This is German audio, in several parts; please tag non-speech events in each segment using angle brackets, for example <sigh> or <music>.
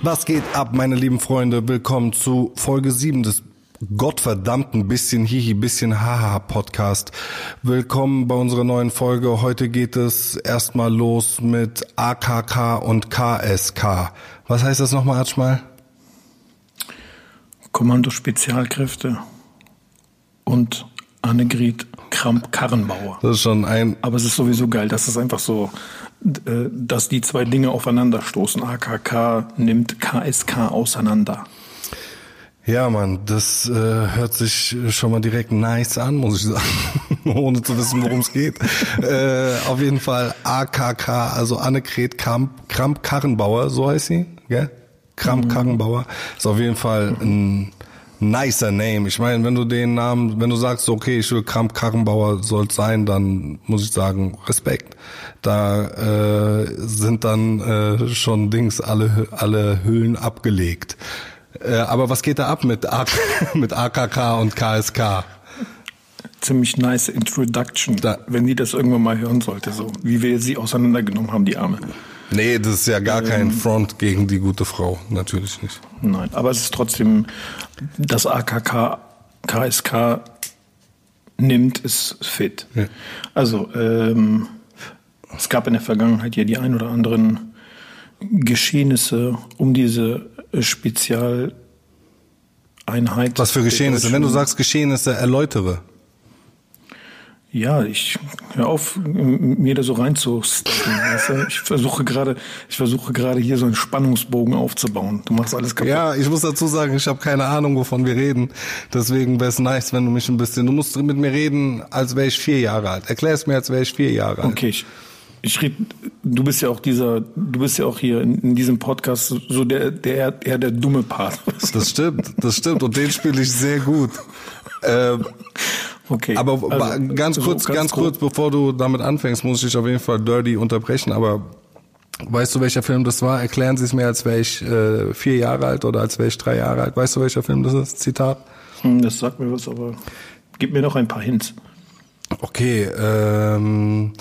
Was geht ab, meine lieben Freunde? Willkommen zu Folge 7 des gottverdammten bisschen Hihi, bisschen Haha Podcast. Willkommen bei unserer neuen Folge. Heute geht es erstmal los mit AKK und KSK. Was heißt das nochmal, Atschmal? Kommando Spezialkräfte und Annegret Kramp-Karrenbauer. Das ist schon ein. Aber es ist sowieso geil, dass es einfach so, dass die zwei Dinge aufeinanderstoßen. AKK nimmt KSK auseinander. Ja, Mann, das äh, hört sich schon mal direkt nice an, muss ich sagen, <laughs> ohne zu wissen, worum es geht. äh, auf jeden Fall AKK, also Annegret Kramp, Kramp Karrenbauer, so heißt sie, gell? Kramp mhm. Karrenbauer ist auf jeden Fall ein nicer Name. Ich meine, wenn du den Namen, wenn du sagst, okay, ich will Kramp Karrenbauer soll sein, dann muss ich sagen, Respekt. Da äh, sind dann äh, schon Dings alle alle Hüllen abgelegt. Äh, aber was geht da ab mit, A <laughs> mit AKK und KSK? Ziemlich nice Introduction, da, wenn die das irgendwann mal hören sollte, so wie wir sie auseinandergenommen haben, die Arme. Nee, das ist ja gar ähm, kein Front gegen die gute Frau, natürlich nicht. Nein, aber es ist trotzdem, das AKK, KSK nimmt, ist fit. Ja. Also, ähm, es gab in der Vergangenheit ja die ein oder anderen Geschehnisse um diese Spezialeinheit. Was für Geschehnisse? Wenn du sagst Geschehnisse, erläutere. Ja, ich hör auf, mir da so reinzustecken. <laughs> Weißt du? Ich versuche gerade, ich versuche gerade hier so einen Spannungsbogen aufzubauen. Du machst alles kaputt. Ja, ich muss dazu sagen, ich habe keine Ahnung, wovon wir reden. Deswegen wäre es nice, wenn du mich ein bisschen. Du musst mit mir reden, als wäre ich vier Jahre alt. Erklär es mir, als wäre ich vier Jahre alt. Okay, ich, ich red, du bist ja auch dieser, du bist ja auch hier in, in diesem Podcast so der, der eher der dumme Part. Das stimmt, das stimmt und den spiele ich sehr gut. <laughs> Ähm, okay. Aber also, ganz kurz, so, ganz, ganz kurz, bevor du damit anfängst, muss ich auf jeden Fall Dirty unterbrechen. Aber weißt du, welcher Film das war? Erklären Sie es mir, als wäre ich äh, vier Jahre alt oder als wäre ich drei Jahre alt. Weißt du, welcher Film das ist? Zitat. Hm, das sagt mir was, aber gib mir noch ein paar Hints. Okay. Ähm,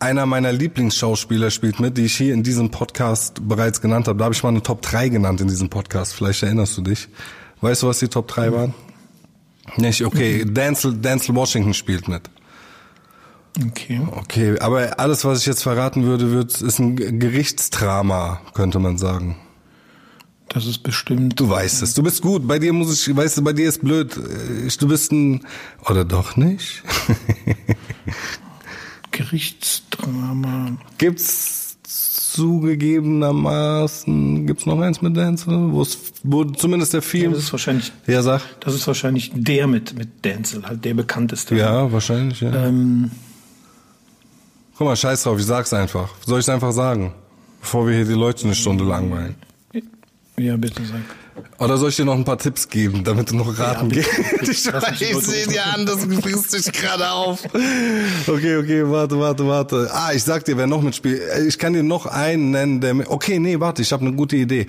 einer meiner Lieblingsschauspieler spielt mit, die ich hier in diesem Podcast bereits genannt habe. Da habe ich mal eine Top 3 genannt in diesem Podcast. Vielleicht erinnerst du dich. Weißt du, was die Top 3 waren? Nicht, okay. Denzel, Denzel Washington spielt mit. Okay. Okay, aber alles, was ich jetzt verraten würde, wird, ist ein Gerichtsdrama, könnte man sagen. Das ist bestimmt. Du weißt es. Du bist gut. Bei dir muss ich, weißt du, bei dir ist blöd. Du bist ein, oder doch nicht? <laughs> Gerichtsdrama. Gibt's zugegebenermaßen, gibt's noch eins mit Denzel, wo es, wo zumindest der Film. Ja, das ist wahrscheinlich. Ja, sag. Das ist wahrscheinlich der mit, mit Denzel, halt der bekannteste. Ja, wahrscheinlich, ja. Ähm, Guck mal, scheiß drauf, ich sag's einfach. Soll ich's einfach sagen? Bevor wir hier die Leute eine Stunde langweilen. Ja, bitte sag. Oder soll ich dir noch ein paar Tipps geben, damit du noch raten ja, gehst? Ich, <laughs> sehe dir an, das frisst dich gerade auf. Okay, okay, warte, warte, warte. Ah, ich sag dir, wer noch mitspielt. Ich kann dir noch einen nennen, der... Okay, nee, warte, ich habe eine gute Idee.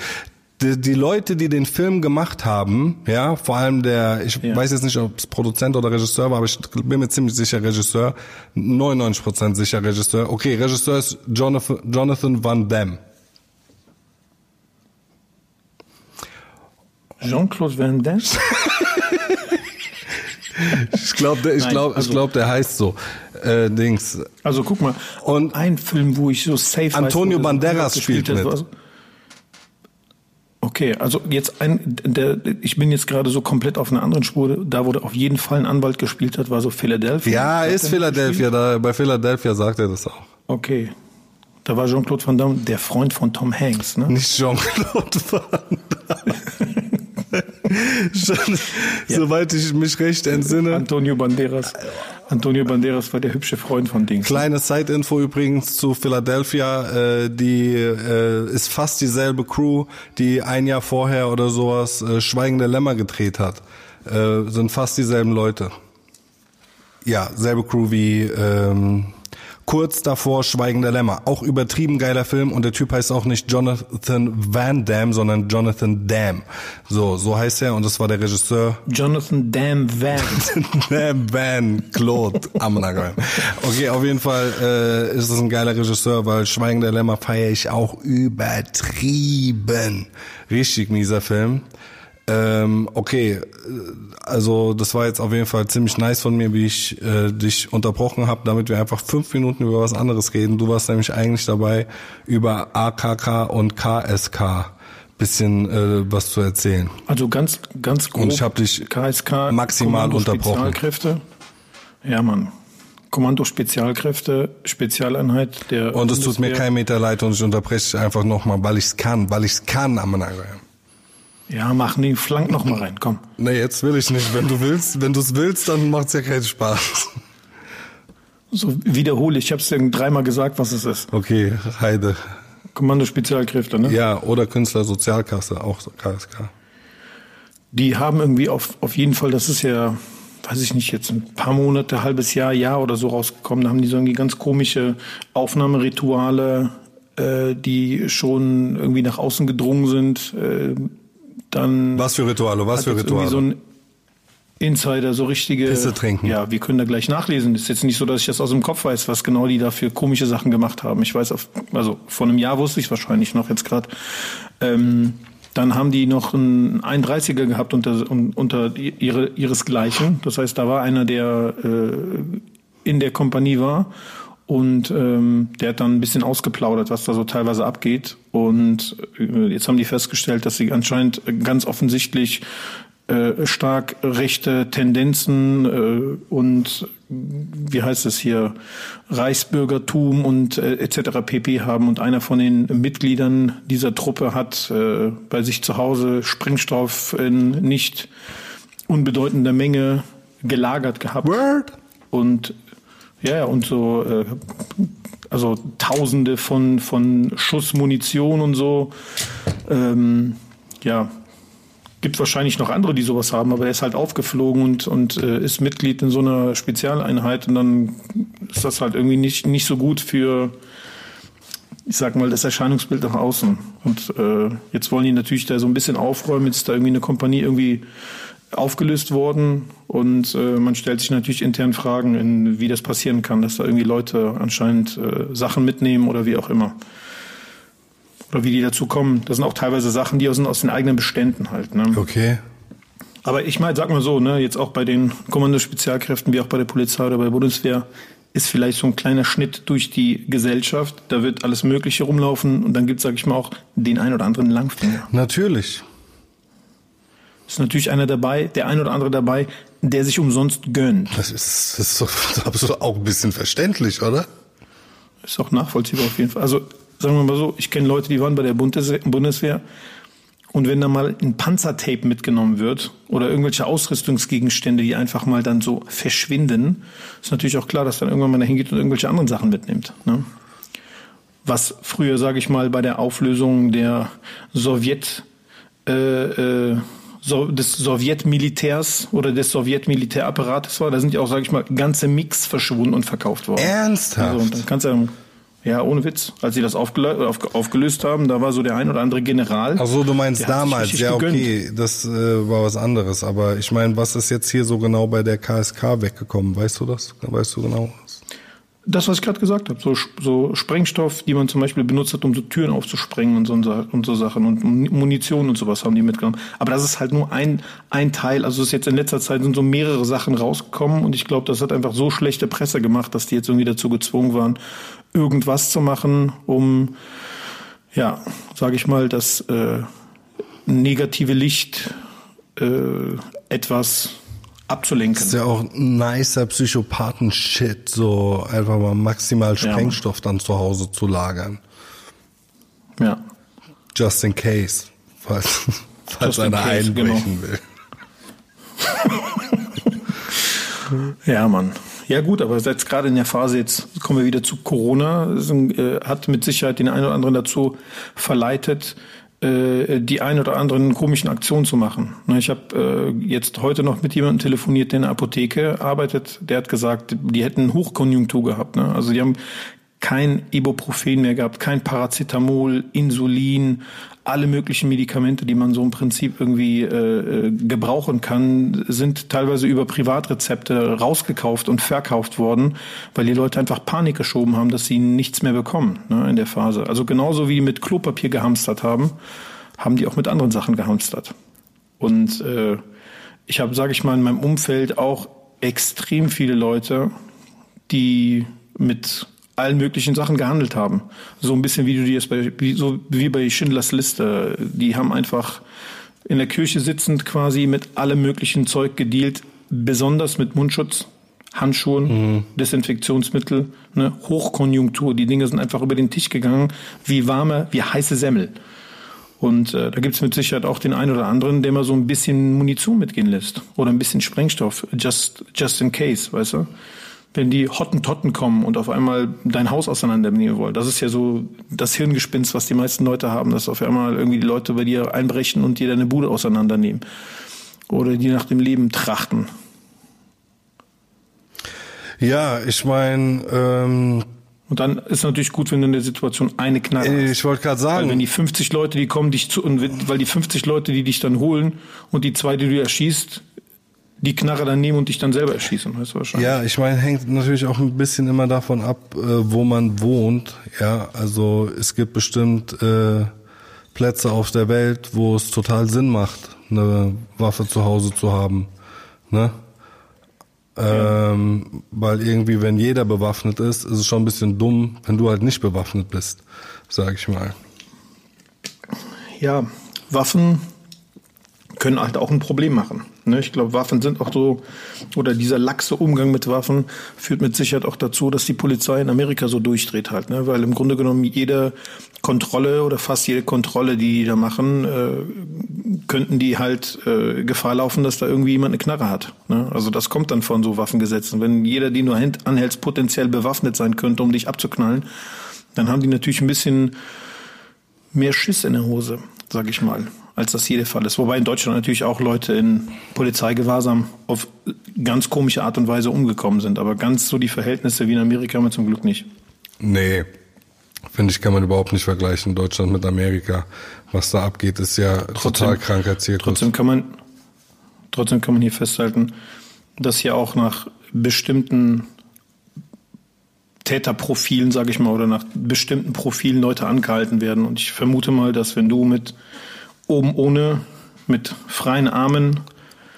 Die, die, Leute, die den Film gemacht haben, ja, vor allem der, ich ja. weiß jetzt nicht, ob es Produzent oder Regisseur war, aber ich bin mir ziemlich sicher Regisseur, 99% sicher Regisseur. Okay, Regisseur ist Jonathan, Jonathan Van Damme. Jean-Claude Van Damme? <laughs> ich glaube, ich glaube, also, ich glaube, der heißt so. Äh, Dings. Also guck mal. Und ein Film, wo ich so safe Antonio weiß, Banderas spielt mit. Hat, okay, also jetzt ein, der, ich bin jetzt gerade so komplett auf einer anderen Spur. Da, wo auf jeden Fall ein Anwalt gespielt hat, war so Philadelphia. Ja, ist Philadelphia. Da, bei Philadelphia sagt er das auch. Okay. Da war Jean-Claude Van Damme der Freund von Tom Hanks, ne? Nicht Jean-Claude Van Damme. <laughs> <laughs> Schon, ja. Soweit ich mich recht entsinne. Antonio Banderas. Antonio Banderas war der hübsche Freund von Dings. Kleine Side-Info übrigens zu Philadelphia. Äh, die äh, ist fast dieselbe Crew, die ein Jahr vorher oder sowas äh, Schweigende Lämmer gedreht hat. Äh, sind fast dieselben Leute. Ja, selbe Crew wie ähm, kurz davor Schweigender Lämmer. Auch übertrieben geiler Film und der Typ heißt auch nicht Jonathan Van Damme, sondern Jonathan Dam. So, so heißt er und das war der Regisseur. Jonathan Dam Van. Dam Van Claude Amnagan. Okay, auf jeden Fall äh, ist es ein geiler Regisseur, weil Schweigender Lämmer feiere ich auch übertrieben. Richtig mieser Film. Ähm, okay, also das war jetzt auf jeden Fall ziemlich nice von mir, wie ich äh, dich unterbrochen habe, damit wir einfach fünf Minuten über was anderes reden. Du warst nämlich eigentlich dabei, über AKK und KSK bisschen äh, was zu erzählen. Also ganz, ganz grob. Und ich habe dich KSK, maximal Kommando unterbrochen. Spezialkräfte. Ja, Mann. Kommando Spezialkräfte, Spezialeinheit der. Und es tut mir kein Meter leid und ich unterbreche dich einfach nochmal, weil ich es kann, weil ich es kann, Amanaga. Ja, mach den Flank noch mal rein, komm. Nee, jetzt will ich nicht. Wenn du willst, wenn du es willst, dann macht's ja keinen Spaß. So wiederhole, ich habe es dir dreimal gesagt, was es ist. Okay, Heide. Kommando Spezialkräfte, ne? Ja, oder Künstlersozialkasse, auch so KSK. Die haben irgendwie auf, auf jeden Fall, das ist ja, weiß ich nicht, jetzt ein paar Monate, halbes Jahr, Jahr oder so rausgekommen. Da haben die so irgendwie ganz komische Aufnahmerituale, äh, die schon irgendwie nach außen gedrungen sind. Äh, dann Was für Rituale, was für Rituale? so ein Insider, so richtige. Pisse trinken. Ja, wir können da gleich nachlesen. ist jetzt nicht so, dass ich das aus dem Kopf weiß, was genau die da für komische Sachen gemacht haben. Ich weiß, auf, also vor einem Jahr wusste ich es wahrscheinlich noch jetzt gerade. Ähm, dann haben die noch einen 31er gehabt unter, un- unter ihre, ihresgleichen. Das heißt, da war einer, der äh, in der Kompanie war und ähm, der hat dann ein bisschen ausgeplaudert, was da so teilweise abgeht. Und äh, jetzt haben die festgestellt, dass sie anscheinend ganz offensichtlich äh, stark rechte Tendenzen äh, und wie heißt es hier Reichsbürgertum und äh, etc. pp haben und einer von den Mitgliedern dieser Truppe hat äh, bei sich zu Hause Sprengstoff in nicht unbedeutender Menge gelagert gehabt Word? und ja und so äh, also Tausende von von Schuss Munition und so ähm, ja gibt wahrscheinlich noch andere, die sowas haben, aber er ist halt aufgeflogen und und äh, ist Mitglied in so einer Spezialeinheit und dann ist das halt irgendwie nicht nicht so gut für ich sag mal, das Erscheinungsbild nach außen. Und äh, jetzt wollen die natürlich da so ein bisschen aufräumen. Jetzt da irgendwie eine Kompanie irgendwie aufgelöst worden und äh, man stellt sich natürlich intern Fragen, in, wie das passieren kann, dass da irgendwie Leute anscheinend äh, Sachen mitnehmen oder wie auch immer. Oder wie die dazu kommen. Das sind auch teilweise Sachen, die aus, aus den eigenen Beständen halt. Ne? Okay. Aber ich meine, sag mal so, ne, jetzt auch bei den Kommandospezialkräften, wie auch bei der Polizei oder bei der Bundeswehr, ist vielleicht so ein kleiner Schnitt durch die Gesellschaft. Da wird alles Mögliche rumlaufen und dann gibt es, sag ich mal, auch den ein oder anderen Langfinger. Natürlich. Ist natürlich einer dabei, der ein oder andere dabei, der sich umsonst gönnt. Das ist, das ist doch absolut auch ein bisschen verständlich, oder? Ist auch nachvollziehbar auf jeden Fall. Also sagen wir mal so, ich kenne Leute, die waren bei der Bundes Bundeswehr und wenn da mal ein Panzertape mitgenommen wird oder irgendwelche Ausrüstungsgegenstände, die einfach mal dann so verschwinden, ist natürlich auch klar, dass dann irgendwann mal dahin geht und irgendwelche anderen Sachen mitnimmt. Ne? Was früher, sage ich mal, bei der Auflösung der Sowjet äh, äh, so, des Sowjetmilitärs oder des Sowjetmilitärapparates war, da sind ja auch, sage ich mal, ganze Mix verschwunden und verkauft worden. Ernsthaft? Also, dann kannst du ja, ja, ohne Witz, als sie das aufgelö auf, aufgelöst haben, da war so der ein oder andere General. Ach so, du meinst damals, ja okay, das äh, war was anderes. Aber ich meine, was ist jetzt hier so genau bei der KSK weggekommen? Weißt du das? Weißt du genau? Das, was ich gerade gesagt habe, so, so Sprengstoff, die man zum Beispiel benutzt hat, um so Türen aufzusprengen und so, und so Sachen und Munition und sowas haben die mitgenommen. Aber das ist halt nur ein, ein Teil. Also es ist jetzt in letzter Zeit sind so mehrere Sachen rausgekommen und ich glaube, das hat einfach so schlechte Presse gemacht, dass die jetzt irgendwie dazu gezwungen waren, irgendwas zu machen, um, ja, sage ich mal, das äh, negative Licht äh, etwas abzulenken. Das ist ja auch ein nicer Psychopathen-Shit, so einfach mal maximal Ja. Sprengstoff dann zu Hause zu lagern. Ja. Just in case, falls, <laughs> falls Just einer case, einbrechen will. <laughs> Ja, Mann. Ja gut, aber jetzt gerade in der Phase, jetzt kommen wir wieder zu Corona, äh, hat mit Sicherheit den einen oder anderen dazu verleitet, äh, die ein oder anderen komischen Aktionen zu machen. Ne, ich habe äh, jetzt heute noch mit jemandem telefoniert, der in der Apotheke arbeitet. Der hat gesagt, die hätten Hochkonjunktur gehabt. Ne? Also die haben kein Ibuprofen mehr gehabt, kein Paracetamol, Insulin, alle möglichen Medikamente, die man so im Prinzip irgendwie äh, äh, gebrauchen kann, sind teilweise über Privatrezepte rausgekauft und verkauft worden, weil die Leute einfach Panik geschoben haben, dass sie nichts mehr bekommen ne, in der Phase. Also genauso wie mit Klopapier gehamstert haben, haben die auch mit anderen Sachen gehamstert. Und äh, ich habe, sage ich mal, in meinem Umfeld auch extrem viele Leute, die mit allen möglichen Sachen gehandelt haben. So ein bisschen wie du dir das bei, wie, so wie bei Schindlers Liste. Die haben einfach in der Kirche sitzend quasi mit allem möglichen Zeug gedealt, besonders mit Mundschutz, Handschuhen, mhm. Desinfektionsmittel, ne, Hochkonjunktur. Die Dinge sind einfach über den Tisch gegangen, wie warme, wie heiße Semmel. Und äh, da gibt's mit Sicherheit auch den einen oder anderen, der mal so ein bisschen Munition mitgehen lässt oder ein bisschen Sprengstoff, just, just in case, weißt du? Wenn die Hottentotten kommen und auf einmal dein Haus auseinandernehmen wollen. Das ist ja so das Hirngespinst, was die meisten Leute haben, dass auf einmal irgendwie die Leute bei dir einbrechen und dir deine Bude auseinandernehmen. Oder die nach dem Leben trachten. Ja, ich meine, ähm, und dann ist natürlich gut, wenn du in der Situation eine Knarre hast. Ich wollte gerade sagen. Weil wenn die 50 Leute, die kommen dich zu, und weil die 50 Leute, die dich dann holen und die zwei, die du erschießt, die Knarre dann nehmen und dich dann selber erschießen, weißt du wahrscheinlich. Ja, ich meine, hängt natürlich auch ein bisschen immer davon ab, äh, wo man wohnt. Ja, also es gibt bestimmt äh, Plätze auf der Welt, wo es total Sinn macht, eine Waffe zu Hause zu haben. Ne? Ähm. Weil irgendwie, wenn jeder bewaffnet ist, ist es schon ein bisschen dumm, wenn du halt nicht bewaffnet bist, sag ich mal. Ja, Waffen können halt auch ein Problem machen. Ne? Ich glaube, Waffen sind auch so, oder dieser laxe Umgang mit Waffen führt mit Sicherheit auch dazu, dass die Polizei in Amerika so durchdreht halt. Ne? Weil im Grunde genommen jede Kontrolle oder fast jede Kontrolle, die die da machen, äh, könnten die halt äh, Gefahr laufen, dass da irgendwie jemand eine Knarre hat. Ne? Also das kommt dann von so Waffengesetzen. Wenn jeder, den du anhältst, potenziell bewaffnet sein könnte, um dich abzuknallen, dann haben die natürlich ein bisschen mehr Schiss in der Hose, sag ich mal als das hier der Fall ist. Wobei in Deutschland natürlich auch Leute in Polizeigewahrsam auf ganz komische Art und Weise umgekommen sind. Aber ganz so die Verhältnisse wie in Amerika haben wir zum Glück nicht. Nee, finde ich, kann man überhaupt nicht vergleichen, Deutschland mit Amerika. Was da abgeht, ist ja trotzdem, total kranker Zirkus. Trotzdem kann man, trotzdem kann man hier festhalten, dass hier auch nach bestimmten Täterprofilen, sage ich mal, oder nach bestimmten Profilen Leute angehalten werden. Und ich vermute mal, dass wenn du mit Oben ohne, mit freien Armen.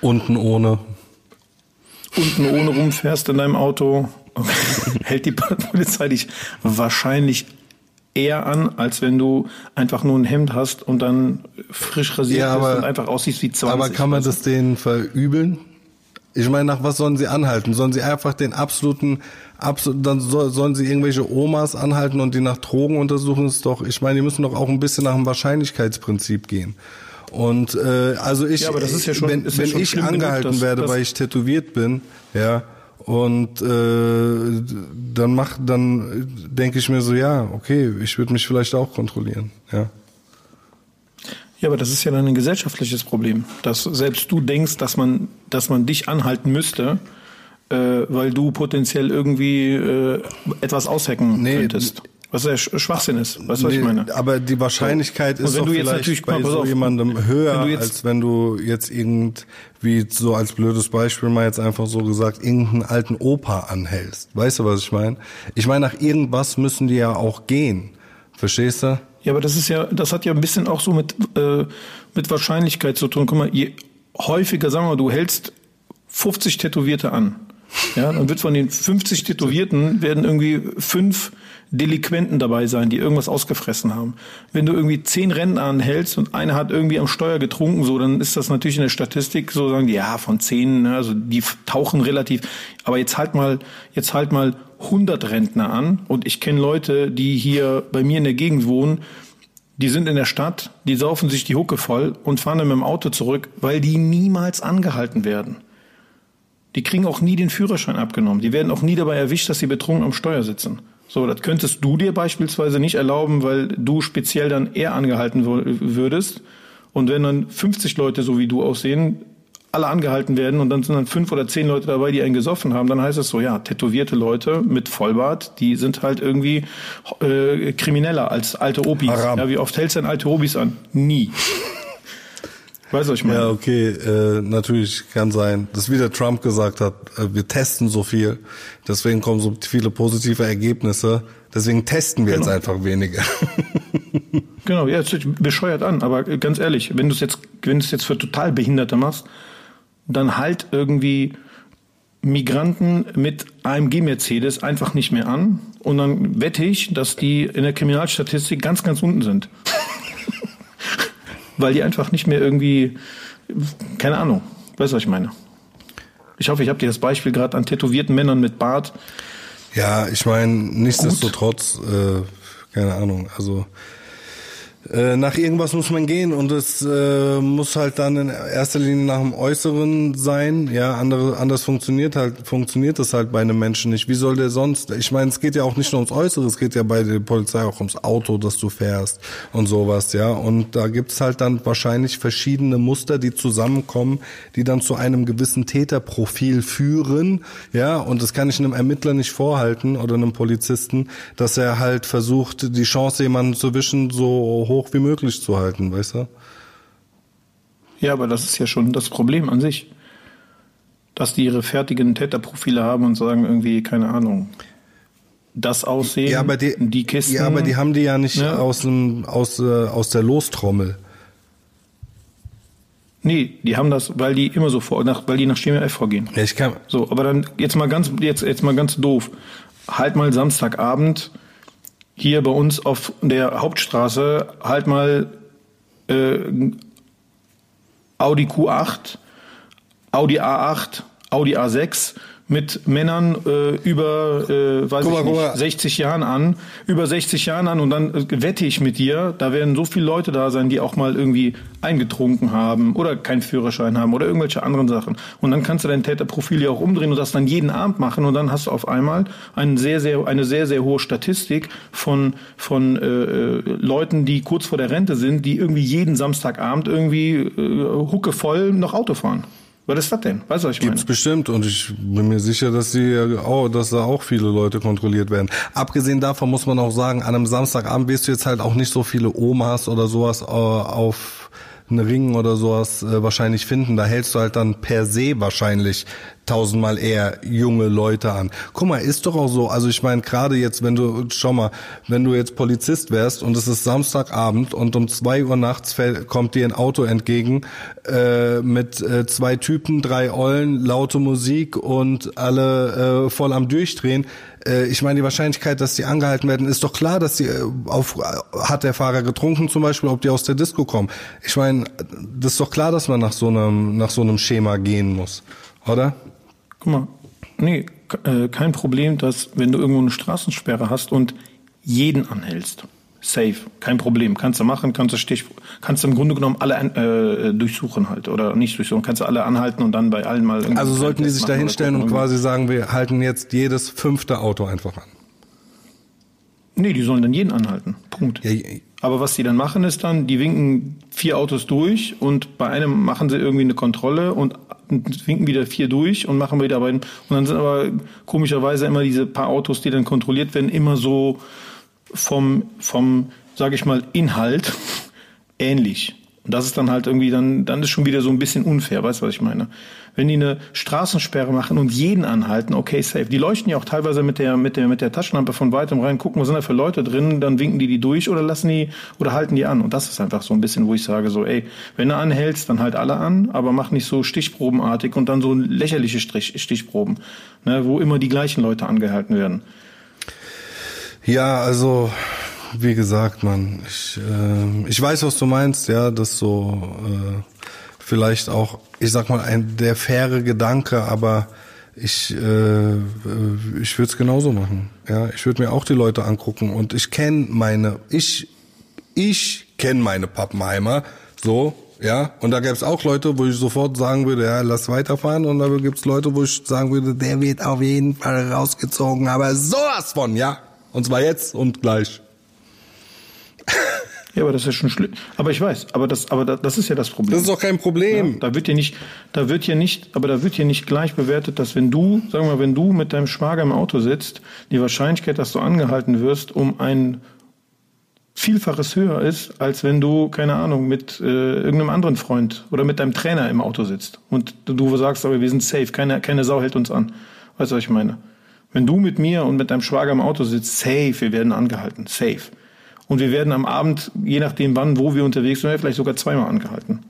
Unten ohne. Unten ohne rumfährst in deinem Auto, <laughs> hält die Polizei dich wahrscheinlich eher an, als wenn du einfach nur ein Hemd hast und dann frisch rasiert ja, aber, bist und einfach aussiehst wie 20. Aber kann man das denen verübeln? Ich meine, nach was sollen sie anhalten? Sollen sie einfach den absoluten, absolut, dann sollen sie irgendwelche Omas anhalten und die nach Drogen untersuchen? ist doch, ich meine, die müssen doch auch ein bisschen nach dem Wahrscheinlichkeitsprinzip gehen. Und äh, also ich, ja, ja schon, wenn, wenn ich angehalten genug, dass, werde, weil ich tätowiert bin, ja, und äh, dann macht, dann denke ich mir so, ja, okay, ich würde mich vielleicht auch kontrollieren, ja. Ja, aber das ist ja dann ein gesellschaftliches Problem, dass selbst du denkst, dass man, dass man dich anhalten müsste, äh, weil du potenziell irgendwie äh, etwas aushacken nee, könntest. Was ja Schwachsinn ist. Weißt du, nee, was ich meine? Aber die Wahrscheinlichkeit so. ist doch vielleicht bei so auf, jemandem höher, wenn als wenn du jetzt irgend, wie so als blödes Beispiel mal jetzt einfach so gesagt, irgendeinen alten Opa anhältst. Weißt du, was ich meine? Ich meine, nach irgendwas müssen die ja auch gehen. Verstehst du? Ja, aber das ist ja, das hat ja ein bisschen auch so mit, äh, mit Wahrscheinlichkeit zu tun. Guck mal, je häufiger, sagen wir, du hältst 50 Tätowierte an. Ja, dann wird von den 50 Tätowierten werden irgendwie fünf Delinquenten dabei sein, die irgendwas ausgefressen haben. Wenn du irgendwie zehn Rennen anhältst und einer hat irgendwie am Steuer getrunken, so, dann ist das natürlich in der Statistik so, sagen die, ja, von zehn, ne, also die tauchen relativ, aber jetzt halt mal, jetzt halt mal 100 Rentner an und ich kenne Leute, die hier bei mir in der Gegend wohnen, die sind in der Stadt, die saufen sich die Hucke voll und fahren dann mit dem Auto zurück, weil die niemals angehalten werden. Die kriegen auch nie den Führerschein abgenommen. Die werden auch nie dabei erwischt, dass sie betrunken am Steuer sitzen. So, das könntest du dir beispielsweise nicht erlauben, weil du speziell dann eher angehalten würdest. Und wenn dann 50 Leute so wie du aussehen, alle angehalten werden und dann sind dann fünf oder zehn Leute dabei, die einen gesoffen haben, dann heißt es so, ja, tätowierte Leute mit Vollbart, die sind halt irgendwie äh, krimineller als alte Obis. Haram. Ja, wie oft hältst du denn alte Obis an? Nie. Weißt du, was ich meine? Ja, okay, äh, natürlich kann sein, dass wie der Trump gesagt hat, äh, wir testen so viel, deswegen kommen so viele positive Ergebnisse, deswegen testen wir genau. jetzt einfach weniger. <laughs> genau, ja, es bescheuert an, aber ganz ehrlich, wenn du es jetzt, wenn du es jetzt für total Behinderte machst, dann halt irgendwie Migranten mit AMG Mercedes einfach nicht mehr an und dann wette ich, dass die in der Kriminalstatistik ganz, ganz unten sind. <laughs> Weil die einfach nicht mehr irgendwie, keine Ahnung, weißt du, was ich meine? Ich hoffe, ich habe dir das Beispiel gerade an tätowierten Männern mit Bart. Ja, ich meine, nichtsdestotrotz, äh, keine Ahnung, also nach irgendwas muss man gehen und es äh, muss halt dann in erster Linie nach dem Äußeren sein. Ja, andere, anders funktioniert halt, funktioniert das halt bei einem Menschen nicht. Wie soll der sonst? Ich meine, es geht ja auch nicht nur ums Äußere, es geht ja bei der Polizei auch ums Auto, das du fährst und sowas, ja. Und da gibt's halt dann wahrscheinlich verschiedene Muster, die zusammenkommen, die dann zu einem gewissen Täterprofil führen, ja. Und das kann ich einem Ermittler nicht vorhalten oder einem Polizisten, dass er halt versucht, die Chance, jemanden zu wischen, so hoch wie möglich zu halten, weißt du? Ja, aber das ist ja schon das Problem an sich. Dass die ihre fertigen Täterprofile haben und sagen irgendwie, keine Ahnung, das Aussehen, ja, aber die, die Kisten. Ja, aber die haben die ja nicht ja. aus, dem, aus, äh, aus der Lostrommel. Nee, die haben das, weil die immer so vor, nach, weil die nach SchemaF vorgehen. Ja, ich kann. So, aber dann jetzt mal ganz, jetzt, jetzt mal ganz doof. Halt mal Samstagabend hier bei uns auf der Hauptstraße halt mal äh, Audi Q8, Audi A8, Audi A6 mit Männern äh, über äh, weiß mal, ich nicht, 60 Jahren an, über 60 Jahren an und dann äh, wette ich mit dir, da werden so viele Leute da sein, die auch mal irgendwie eingetrunken haben oder keinen Führerschein haben oder irgendwelche anderen Sachen. Und dann kannst du dein Täterprofil ja auch umdrehen und das dann jeden Abend machen und dann hast du auf einmal eine sehr, sehr, eine sehr, sehr hohe Statistik von, von äh, äh Leuten, die kurz vor der Rente sind, die irgendwie jeden Samstagabend irgendwie äh, huckevoll noch Auto fahren. Was ist das denn? Weißt du, was ich meine? Gibt's bestimmt und ich bin mir sicher, dass sie auch, dass da auch viele Leute kontrolliert werden. Abgesehen davon muss man auch sagen, an einem Samstagabend wirst du jetzt halt auch nicht so viele Omas oder sowas äh, auf einen Ring oder sowas äh, wahrscheinlich finden. Da hältst du halt dann per se wahrscheinlich tausendmal eher junge Leute an. Guck mal, ist doch auch so. Also ich meine, gerade jetzt, wenn du, schau mal, wenn du jetzt Polizist wärst und es ist Samstagabend und um zwei Uhr nachts fällt, kommt dir ein Auto entgegen äh, mit äh, zwei Typen, drei Eulen, laute Musik und alle äh, voll am Durchdrehen äh, ich meine, die Wahrscheinlichkeit, dass die angehalten werden, ist doch klar, dass die äh, auf hat der Fahrer getrunken zum Beispiel, ob die aus der Disco kommen. Ich meine, das ist doch klar, dass man nach so einem nach so einem Schema gehen muss, oder? Guck mal, nee, äh, kein Problem, dass wenn du irgendwo eine Straßensperre hast und jeden anhältst, safe, kein Problem, kannst du machen, kannst du Stich, kannst du im Grunde genommen alle äh, durchsuchen halt oder nicht durchsuchen, kannst du alle anhalten und dann bei allen mal. Also sollten die sich da hinstellen und quasi sagen, wir halten jetzt jedes fünfte Auto einfach an. Nee, die sollen dann jeden anhalten. Punkt. Ja, aber was die dann machen, ist dann, die winken vier Autos durch und bei einem machen sie irgendwie eine Kontrolle und winken wieder vier durch und machen wieder bei und dann sind aber komischerweise immer diese paar Autos, die dann kontrolliert werden, immer so vom, vom, sage ich mal, Inhalt <laughs> ähnlich. Und das ist dann halt irgendwie, dann, dann ist schon wieder so ein bisschen unfair, weißt du, was ich meine? Wenn die eine Straßensperre machen und jeden anhalten, okay, safe. Die leuchten ja auch teilweise mit der, mit der, mit der Taschenlampe von weitem rein, gucken, was sind da für Leute drin, dann winken die die durch oder lassen die, oder halten die an. Und das ist einfach so ein bisschen, wo ich sage, so, ey, wenn du anhältst, dann halt alle an, aber mach nicht so stichprobenartig und dann so lächerliche Strich, Stichproben, ne, wo immer die gleichen Leute angehalten werden. Ja, also wie gesagt, man, ich, äh, ich weiß, was du meinst, ja, das so äh, vielleicht auch, ich sag mal, ein der faire Gedanke, aber ich äh, ich würde es genauso machen. Ja, ich würde mir auch die Leute angucken und ich kenne meine, ich ich kenne meine Pappenheimer, so ja, und da gäbe es auch Leute, wo ich sofort sagen würde, ja, lass weiterfahren. Und da gibt es Leute, wo ich sagen würde, der wird auf jeden Fall rausgezogen, aber sowas von, ja. Und zwar jetzt und gleich. <laughs> Ja, aber das ist schon schlimm. Aber ich weiß, aber das, aber das ist ja das Problem. Das ist doch kein Problem. Ja, da wird ja nicht, da wird ja nicht, aber da wird ja nicht gleich bewertet, dass wenn du, sagen wir mal, wenn du mit deinem Schwager im Auto sitzt, die Wahrscheinlichkeit, dass du angehalten wirst, um ein Vielfaches höher ist, als wenn du, keine Ahnung, mit äh, irgendeinem anderen Freund oder mit deinem Trainer im Auto sitzt und du sagst, aber wir sind safe, keine, keine Sau hält uns an. Weißt du, was ich meine? Wenn du mit mir und mit deinem Schwager im Auto sitzt, safe, wir werden angehalten, safe. Und wir werden am Abend, je nachdem wann, wo wir unterwegs sind, vielleicht sogar zweimal angehalten.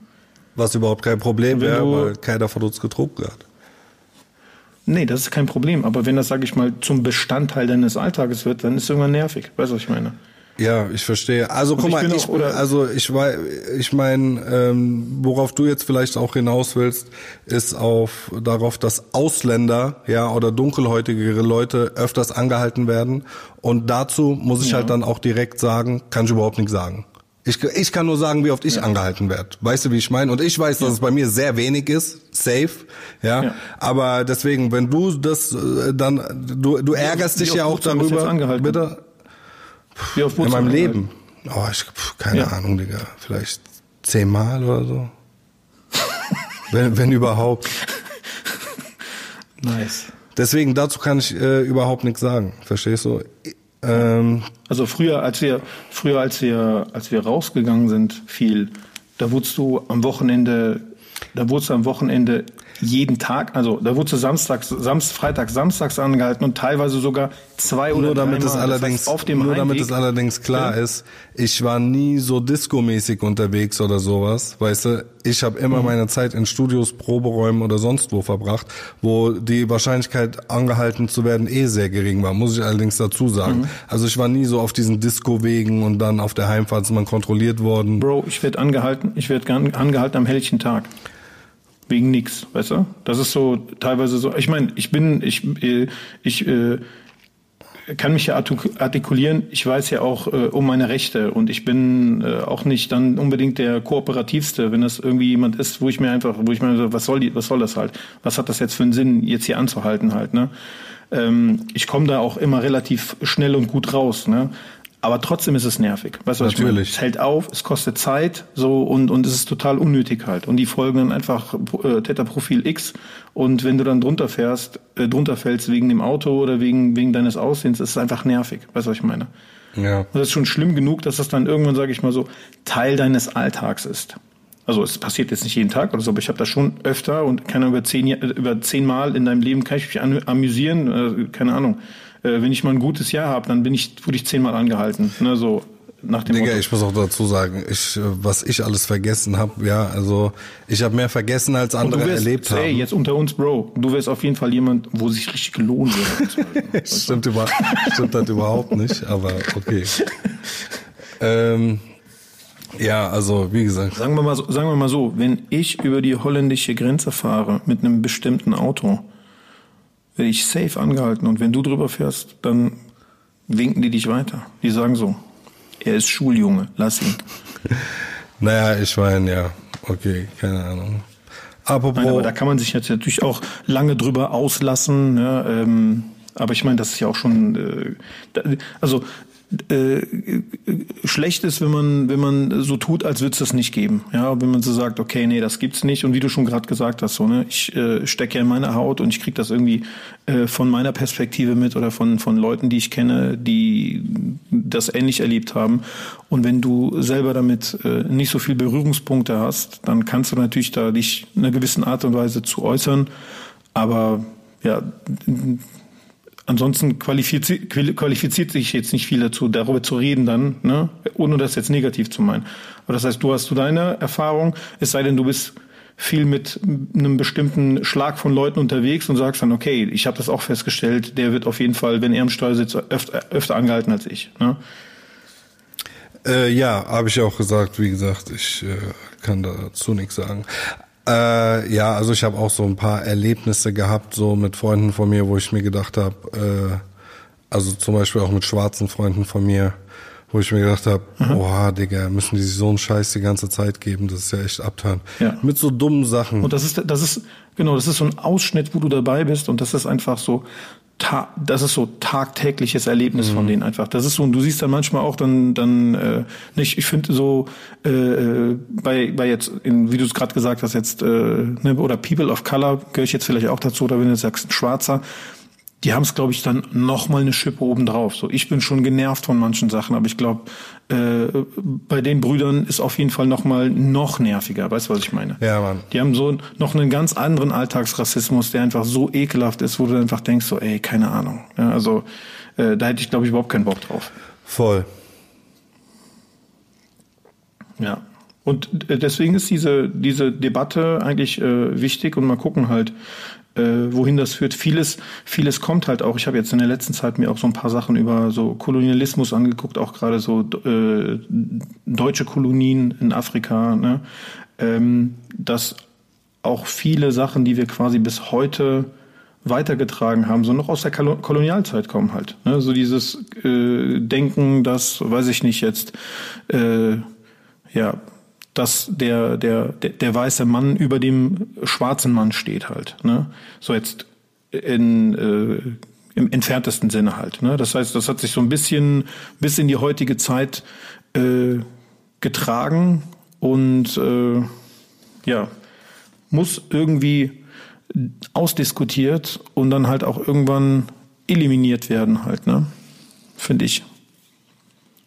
Was überhaupt kein Problem wäre, weil keiner von uns getrunken hat. Nee, das ist kein Problem. Aber wenn das, sage ich mal, zum Bestandteil deines Alltages wird, dann ist es irgendwann nervig. Weißt du, was ich meine? Ja, ich verstehe. Also guck mal, ich, auch, also ich weiß, ich meine, ähm, worauf du jetzt vielleicht auch hinaus willst, ist auf darauf, dass Ausländer, ja, oder dunkelhäutigere Leute öfters angehalten werden. Und dazu muss ich ja. halt dann auch direkt sagen, kann ich überhaupt nichts sagen. Ich, ich kann nur sagen, wie oft ich ja. angehalten werde. Weißt du, wie ich meine? Und ich weiß, dass ja. es bei mir sehr wenig ist, safe, ja? ja. Aber deswegen, wenn du das äh, dann, du, du ärgerst dich ja auch darüber. Bitte. Wie oft In meinem Leben? Oh, ich pf, keine ja. Ahnung, Digga. Vielleicht zehnmal oder so. <laughs> wenn, wenn überhaupt. Nice. Deswegen dazu kann ich äh, überhaupt nichts sagen. Verstehst du? Ähm, also früher, als wir früher, als wir als wir rausgegangen sind, viel, da wurdest du am Wochenende, da wurdest du am Wochenende jeden Tag, also da wurde samstags, Samst, Freitag, samstags angehalten und teilweise sogar zwei oder nur damit es allerdings, das heißt, auf dem Nur damit es allerdings klar ja. ist, ich war nie so disco-mäßig unterwegs oder sowas, weißt du, ich habe immer mhm. meine Zeit in Studios, Proberäumen oder sonst wo verbracht, wo die Wahrscheinlichkeit angehalten zu werden eh sehr gering war, muss ich allerdings dazu sagen. Mhm. Also ich war nie so auf diesen Disco-Wegen und dann auf der Heimfahrt ist man kontrolliert worden. Bro, ich werde angehalten, ich werde angehalten am helllichen Tag wegen nix, weißt du? Das ist so teilweise so. Ich meine, ich bin, ich, äh, ich äh, kann mich ja artikulieren. Ich weiß ja auch äh, um meine Rechte und ich bin äh, auch nicht dann unbedingt der kooperativste, wenn das irgendwie jemand ist, wo ich mir einfach, wo ich mir so, was soll die, was soll das halt? Was hat das jetzt für einen Sinn, jetzt hier anzuhalten halt? Ne? Ähm, ich komme da auch immer relativ schnell und gut raus. Ne? Aber trotzdem ist es nervig. Weißt du, was Natürlich. Ich meine? Es hält auf, es kostet Zeit, so und und es ist total unnötig halt. Und die folgen dann einfach äh, Täterprofil X. Und wenn du dann drunter fährst, äh, drunter fällst wegen dem Auto oder wegen wegen deines Aussehens, ist es einfach nervig. Weißt du, was ich meine? Ja. Und das ist schon schlimm genug, dass das dann irgendwann, sage ich mal so, Teil deines Alltags ist. Also es passiert jetzt nicht jeden Tag oder so, aber ich habe das schon öfter und kann über zehn über zehn Mal in deinem Leben kann ich mich amüsieren, äh, keine Ahnung äh, wenn ich mal ein gutes Jahr habe, dann bin ich, wurde ich zehnmal angehalten. Ne, so nach dem Digga, Motto. ich muss auch dazu sagen, ich, was ich alles vergessen habe, ja, also ich habe mehr vergessen als andere wärst, erlebt haben. Ey, jetzt unter uns, Bro, du wärst auf jeden Fall jemand, wo sich richtig gelohnt wird. <laughs> stimmt, über, stimmt das überhaupt nicht, aber okay. ähm, ja, also wie gesagt. Sagen wir mal so, sagen wir mal so, wenn ich über die holländische Grenze fahre mit einem bestimmten Auto, werde ich safe angehalten. Und wenn du drüber fährst, dann winken die dich weiter. Die sagen so, er ist Schuljunge, lass ihn. <laughs> naja, ich meine, ja, okay, keine Ahnung. Apropos, Nein, aber da kann man sich jetzt natürlich auch lange drüber auslassen. Ja, ähm, aber ich meine, das ist ja auch schon, äh, also äh, schlecht ist, wenn man, wenn man so tut, als würde es das nicht geben. Ja, wenn man so sagt, okay, nee, das gibt's nicht. Und wie du schon gerade gesagt hast, so, ne, ich äh, stecke ja in meiner Haut und ich krieg das irgendwie äh, von meiner Perspektive mit oder von, von Leuten, die ich kenne, die das ähnlich erlebt haben. Und wenn du selber damit äh, nicht so viel Berührungspunkte hast, dann kannst du natürlich da dich in einer gewissen Art und Weise zu äußern. Aber ja, Ansonsten qualifiziert, qualifiziert sich jetzt nicht viel dazu, darüber zu reden dann, ne? ohne das jetzt negativ zu meinen. Aber das heißt, du hast du deine Erfahrung, es sei denn, du bist viel mit einem bestimmten Schlag von Leuten unterwegs und sagst dann, okay, ich habe das auch festgestellt, der wird auf jeden Fall, wenn er im Steuer sitzt, öfter, öfter angehalten als ich. Ne? Äh, ja, habe ich auch gesagt. Wie gesagt, ich äh, kann dazu nichts sagen. Äh, ja, also ich habe auch so ein paar Erlebnisse gehabt, so mit Freunden von mir, wo ich mir gedacht habe, äh, also zum Beispiel auch mit schwarzen Freunden von mir, wo ich mir gedacht habe, mhm. oha, Digga, müssen die sich so einen Scheiß die ganze Zeit geben, das ist ja echt abtan. Ja. Mit so dummen Sachen. Und das ist, das ist, genau, das ist so ein Ausschnitt, wo du dabei bist und das ist einfach so das ist so tagtägliches Erlebnis mhm. von denen einfach. Das ist so, und du siehst dann manchmal auch dann, dann äh, nicht, ich finde so äh, äh, bei, bei jetzt, in, wie du es gerade gesagt hast, jetzt, äh, ne, oder People of Color, gehöre ich jetzt vielleicht auch dazu, oder wenn du sagst, ein Schwarzer, die haben es, glaube ich, dann noch mal eine Schippe obendrauf. So, ich bin schon genervt von manchen Sachen, aber ich glaube, äh, bei den Brüdern ist auf jeden Fall noch mal noch nerviger. Weißt du, was ich meine? Ja, Mann. Die haben so noch einen ganz anderen Alltagsrassismus, der einfach so ekelhaft ist, wo du einfach denkst, so, ey, keine Ahnung. Ja, also äh, da hätte ich, glaube ich, überhaupt keinen Bock drauf. Voll. Ja. Und äh, deswegen ist diese, diese Debatte eigentlich äh, wichtig und mal gucken halt, äh, wohin das führt. Vieles, vieles kommt halt auch. Ich habe jetzt in der letzten Zeit mir auch so ein paar Sachen über so Kolonialismus angeguckt, auch gerade so äh, deutsche Kolonien in Afrika, ne? ähm, dass auch viele Sachen, die wir quasi bis heute weitergetragen haben, so noch aus der Kolonialzeit kommen halt. Ne? So dieses äh, Denken, dass, weiß ich nicht jetzt, äh, ja, dass der, der, der, der weiße Mann über dem schwarzen Mann steht halt. Ne? So jetzt in, äh, im entferntesten Sinne halt. Ne? Das heißt, das hat sich so ein bisschen bis in die heutige Zeit äh, getragen und äh, ja, muss irgendwie ausdiskutiert und dann halt auch irgendwann eliminiert werden halt, ne? Finde ich.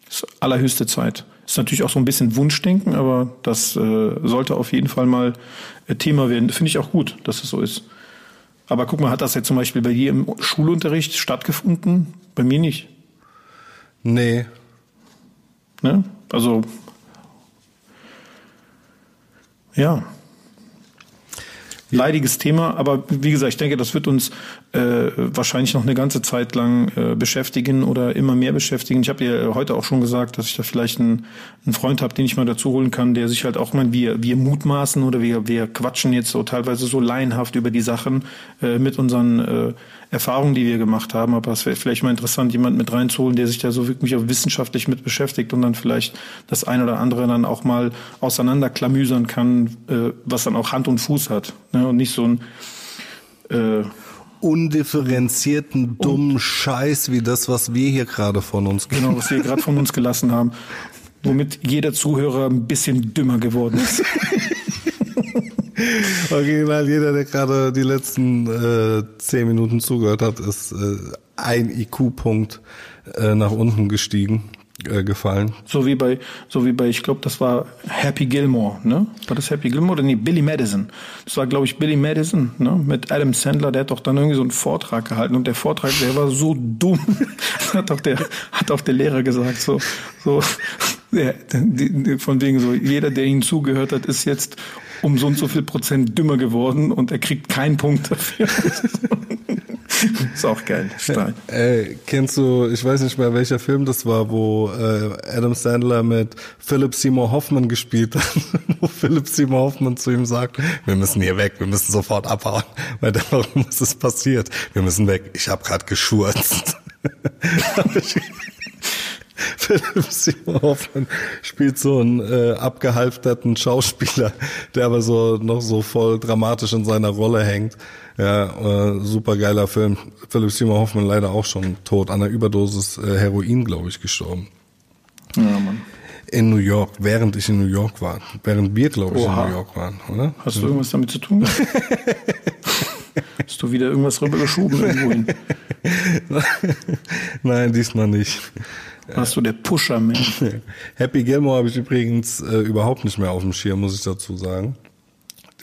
Das ist allerhöchste Zeit. Ist natürlich auch so ein bisschen Wunschdenken, aber das äh, sollte auf jeden Fall mal äh, Thema werden. Finde ich auch gut, dass es so ist. Aber guck mal, hat das jetzt zum Beispiel bei dir im Schulunterricht stattgefunden? Bei mir nicht. Nee. Ne? Also, ja leidiges Thema, aber wie gesagt, ich denke, das wird uns äh, wahrscheinlich noch eine ganze Zeit lang äh, beschäftigen oder immer mehr beschäftigen. Ich habe dir heute auch schon gesagt, dass ich da vielleicht einen, einen Freund habe, den ich mal dazu holen kann, der sich halt auch mal, wir, wir mutmaßen oder wir, wir quatschen jetzt so teilweise so laienhaft über die Sachen äh, mit unseren äh, Erfahrungen, die wir gemacht haben. Aber es wäre vielleicht mal interessant, jemanden mit reinzuholen, der sich da so wirklich auch wissenschaftlich mit beschäftigt und dann vielleicht das ein oder andere dann auch mal auseinanderklamüsern kann, äh, was dann auch Hand und Fuß hat. Ne? Und nicht so ein äh, undifferenzierten, dummen Scheiß wie das, was wir hier gerade von uns Genau, was wir gerade von uns gelassen haben. Womit jeder Zuhörer ein bisschen dümmer geworden ist. <laughs> Original, jeder, der gerade die letzten äh, zehn Minuten zugehört hat, ist äh, ein IQ-Punkt äh, nach unten gestiegen, äh, gefallen. So wie bei, so wie bei, ich glaube, das war Happy Gilmore, ne? War das Happy Gilmore oder nee, Billy Madison? Das war, glaube ich, Billy Madison, ne? Mit Adam Sandler, der hat doch dann irgendwie so einen Vortrag gehalten und der Vortrag, der war so dumm. <laughs> hat doch der, hat auch der Lehrer gesagt, so, so, <laughs> ja, von wegen so, jeder, der ihnen zugehört hat, ist jetzt um so und so viel Prozent dümmer geworden und er kriegt keinen Punkt dafür. <laughs> ist auch geil. Stein. Ey, kennst du, ich weiß nicht mehr, welcher Film das war, wo äh, Adam Sandler mit Philip Seymour Hoffman gespielt hat, <laughs> wo Philip Seymour Hoffman zu ihm sagt, wir müssen hier weg, wir müssen sofort abhauen, weil warum <laughs> ist es passiert? Wir müssen weg. Ich habe gerade geschurzt. Philipp Simon Hoffmann spielt so einen äh, abgehalfterten Schauspieler, der aber so noch so voll dramatisch in seiner Rolle hängt. Ja, äh, super geiler Film. Philipp Simon Hoffmann leider auch schon tot, an einer Überdosis äh, Heroin, glaube ich, gestorben. Ja, Mann. In New York, während ich in New York war. Während wir, glaube ich, Oha. in New York waren, oder? Hast du irgendwas damit zu tun? <laughs> Hast du wieder irgendwas rübergeschoben irgendwohin? <laughs> Nein, diesmal nicht. Warst du der Pusher, man? <laughs> Happy Gilmore habe ich übrigens äh, überhaupt nicht mehr auf dem Schirm, muss ich dazu sagen.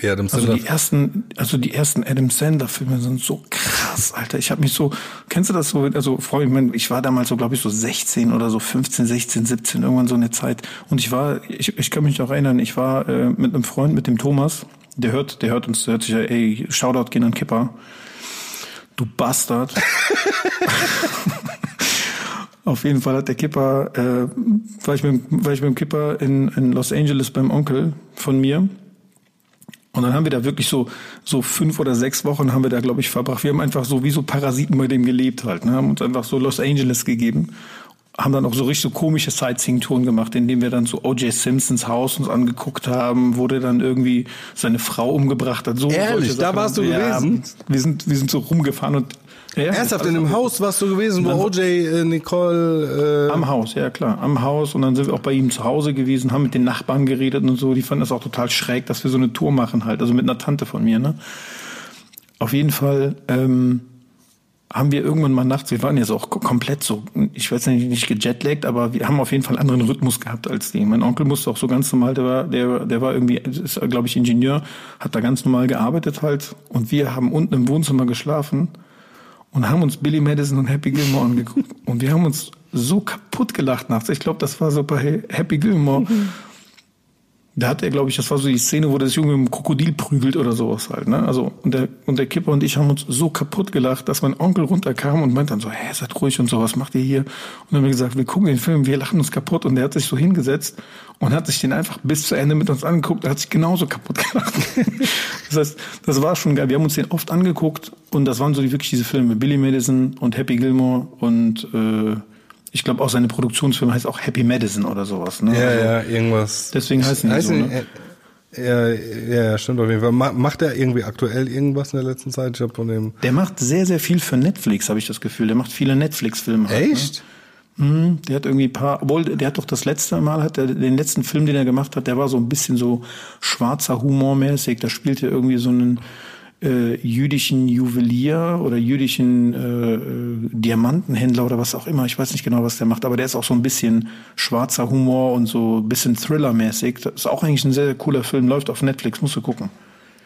Die Adam also die ersten, also die ersten Adam Sandler Filme sind so krass, Alter. Ich habe mich so, kennst du das so? Also Freund, ich, mein, ich war damals so, glaube ich, so 16 oder so 15, 16, 17, irgendwann so eine Zeit. Und ich war, ich, ich kann mich noch erinnern, ich war äh, mit einem Freund, mit dem Thomas. Der hört, der hört uns, der hört sich ja, ey, Shoutout gehen an Kipper. Du Bastard. <laughs> Auf jeden Fall hat der Kipper, äh, war, ich mit, war ich mit dem Kipper in, in Los Angeles beim Onkel von mir. Und dann haben wir da wirklich so, so fünf oder sechs Wochen haben wir da, glaube ich, verbracht. Wir haben einfach so wie so Parasiten bei dem gelebt halt, ne? haben uns einfach so Los Angeles gegeben. Haben dann auch so richtig so komische Sightseeing-Touren gemacht, indem wir dann so O.J. Simpsons Haus uns angeguckt haben, wo der dann irgendwie seine Frau umgebracht hat. So Ehrlich, da warst du ja, gewesen? Wir sind, wir sind so rumgefahren und Ja, Ernsthaft, in dem Haus warst du gewesen, wo OJ, äh, Nicole... Äh am Haus, ja klar, am Haus. Und dann sind wir auch bei ihm zu Hause gewesen, haben mit den Nachbarn geredet und so. Die fanden das auch total schräg, dass wir so eine Tour machen halt, also mit einer Tante von mir. Ne? Auf jeden Fall ähm, haben wir irgendwann mal nachts, wir waren jetzt auch komplett so, ich weiß nicht, nicht gejetlaggt, aber wir haben auf jeden Fall einen anderen Rhythmus gehabt als die. Mein Onkel musste auch so ganz normal, der war, der, der war irgendwie, ist glaube ich Ingenieur, hat da ganz normal gearbeitet halt. Und wir haben unten im Wohnzimmer geschlafen und haben uns Billy Madison und Happy Gilmore angeguckt. Und wir haben uns so kaputt gelacht nachts. Ich glaube, das war so bei Happy Gilmore. Da hat er, glaube ich, das war so die Szene, wo das Junge im Krokodil prügelt oder sowas halt. Ne? Also und der und der Kipper und ich haben uns so kaputt gelacht, dass mein Onkel runterkam und meint dann so, hä, seid ruhig und so, was macht ihr hier? Und dann haben wir gesagt, wir gucken den Film, wir lachen uns kaputt. Und der hat sich so hingesetzt und hat sich den einfach bis zu Ende mit uns angeguckt. Er hat sich genauso kaputt <laughs> gelacht. das heißt, das war schon geil. Wir haben uns den oft angeguckt und das waren so die wirklich diese Filme, Billy Madison und Happy Gilmore und äh, ich glaube auch seine Produktionsfirma heißt auch Happy Madison oder sowas. Ne? Ja, also, ja, irgendwas. Deswegen heißen die so. Ne? Ja, ja, stimmt auf jeden Fall. Macht er irgendwie aktuell irgendwas in der letzten Zeit? Ich hab von dem. Der macht sehr, sehr viel für Netflix, habe ich das Gefühl. Der macht viele Netflix-Filme. Halt, Echt? Ne? Mhm, der hat irgendwie ein paar, obwohl der hat doch das letzte Mal, hat er den letzten Film, den er gemacht hat, der war so ein bisschen so schwarzer Humor mäßig. Da spielt er irgendwie so einen äh, jüdischen Juwelier oder jüdischen äh, äh, Diamantenhändler oder was auch immer. Ich weiß nicht genau, was der macht, aber der ist auch so ein bisschen schwarzer Humor und so ein bisschen Thriller-mäßig. Das ist auch eigentlich ein sehr, sehr cooler Film, läuft auf Netflix, musst du gucken.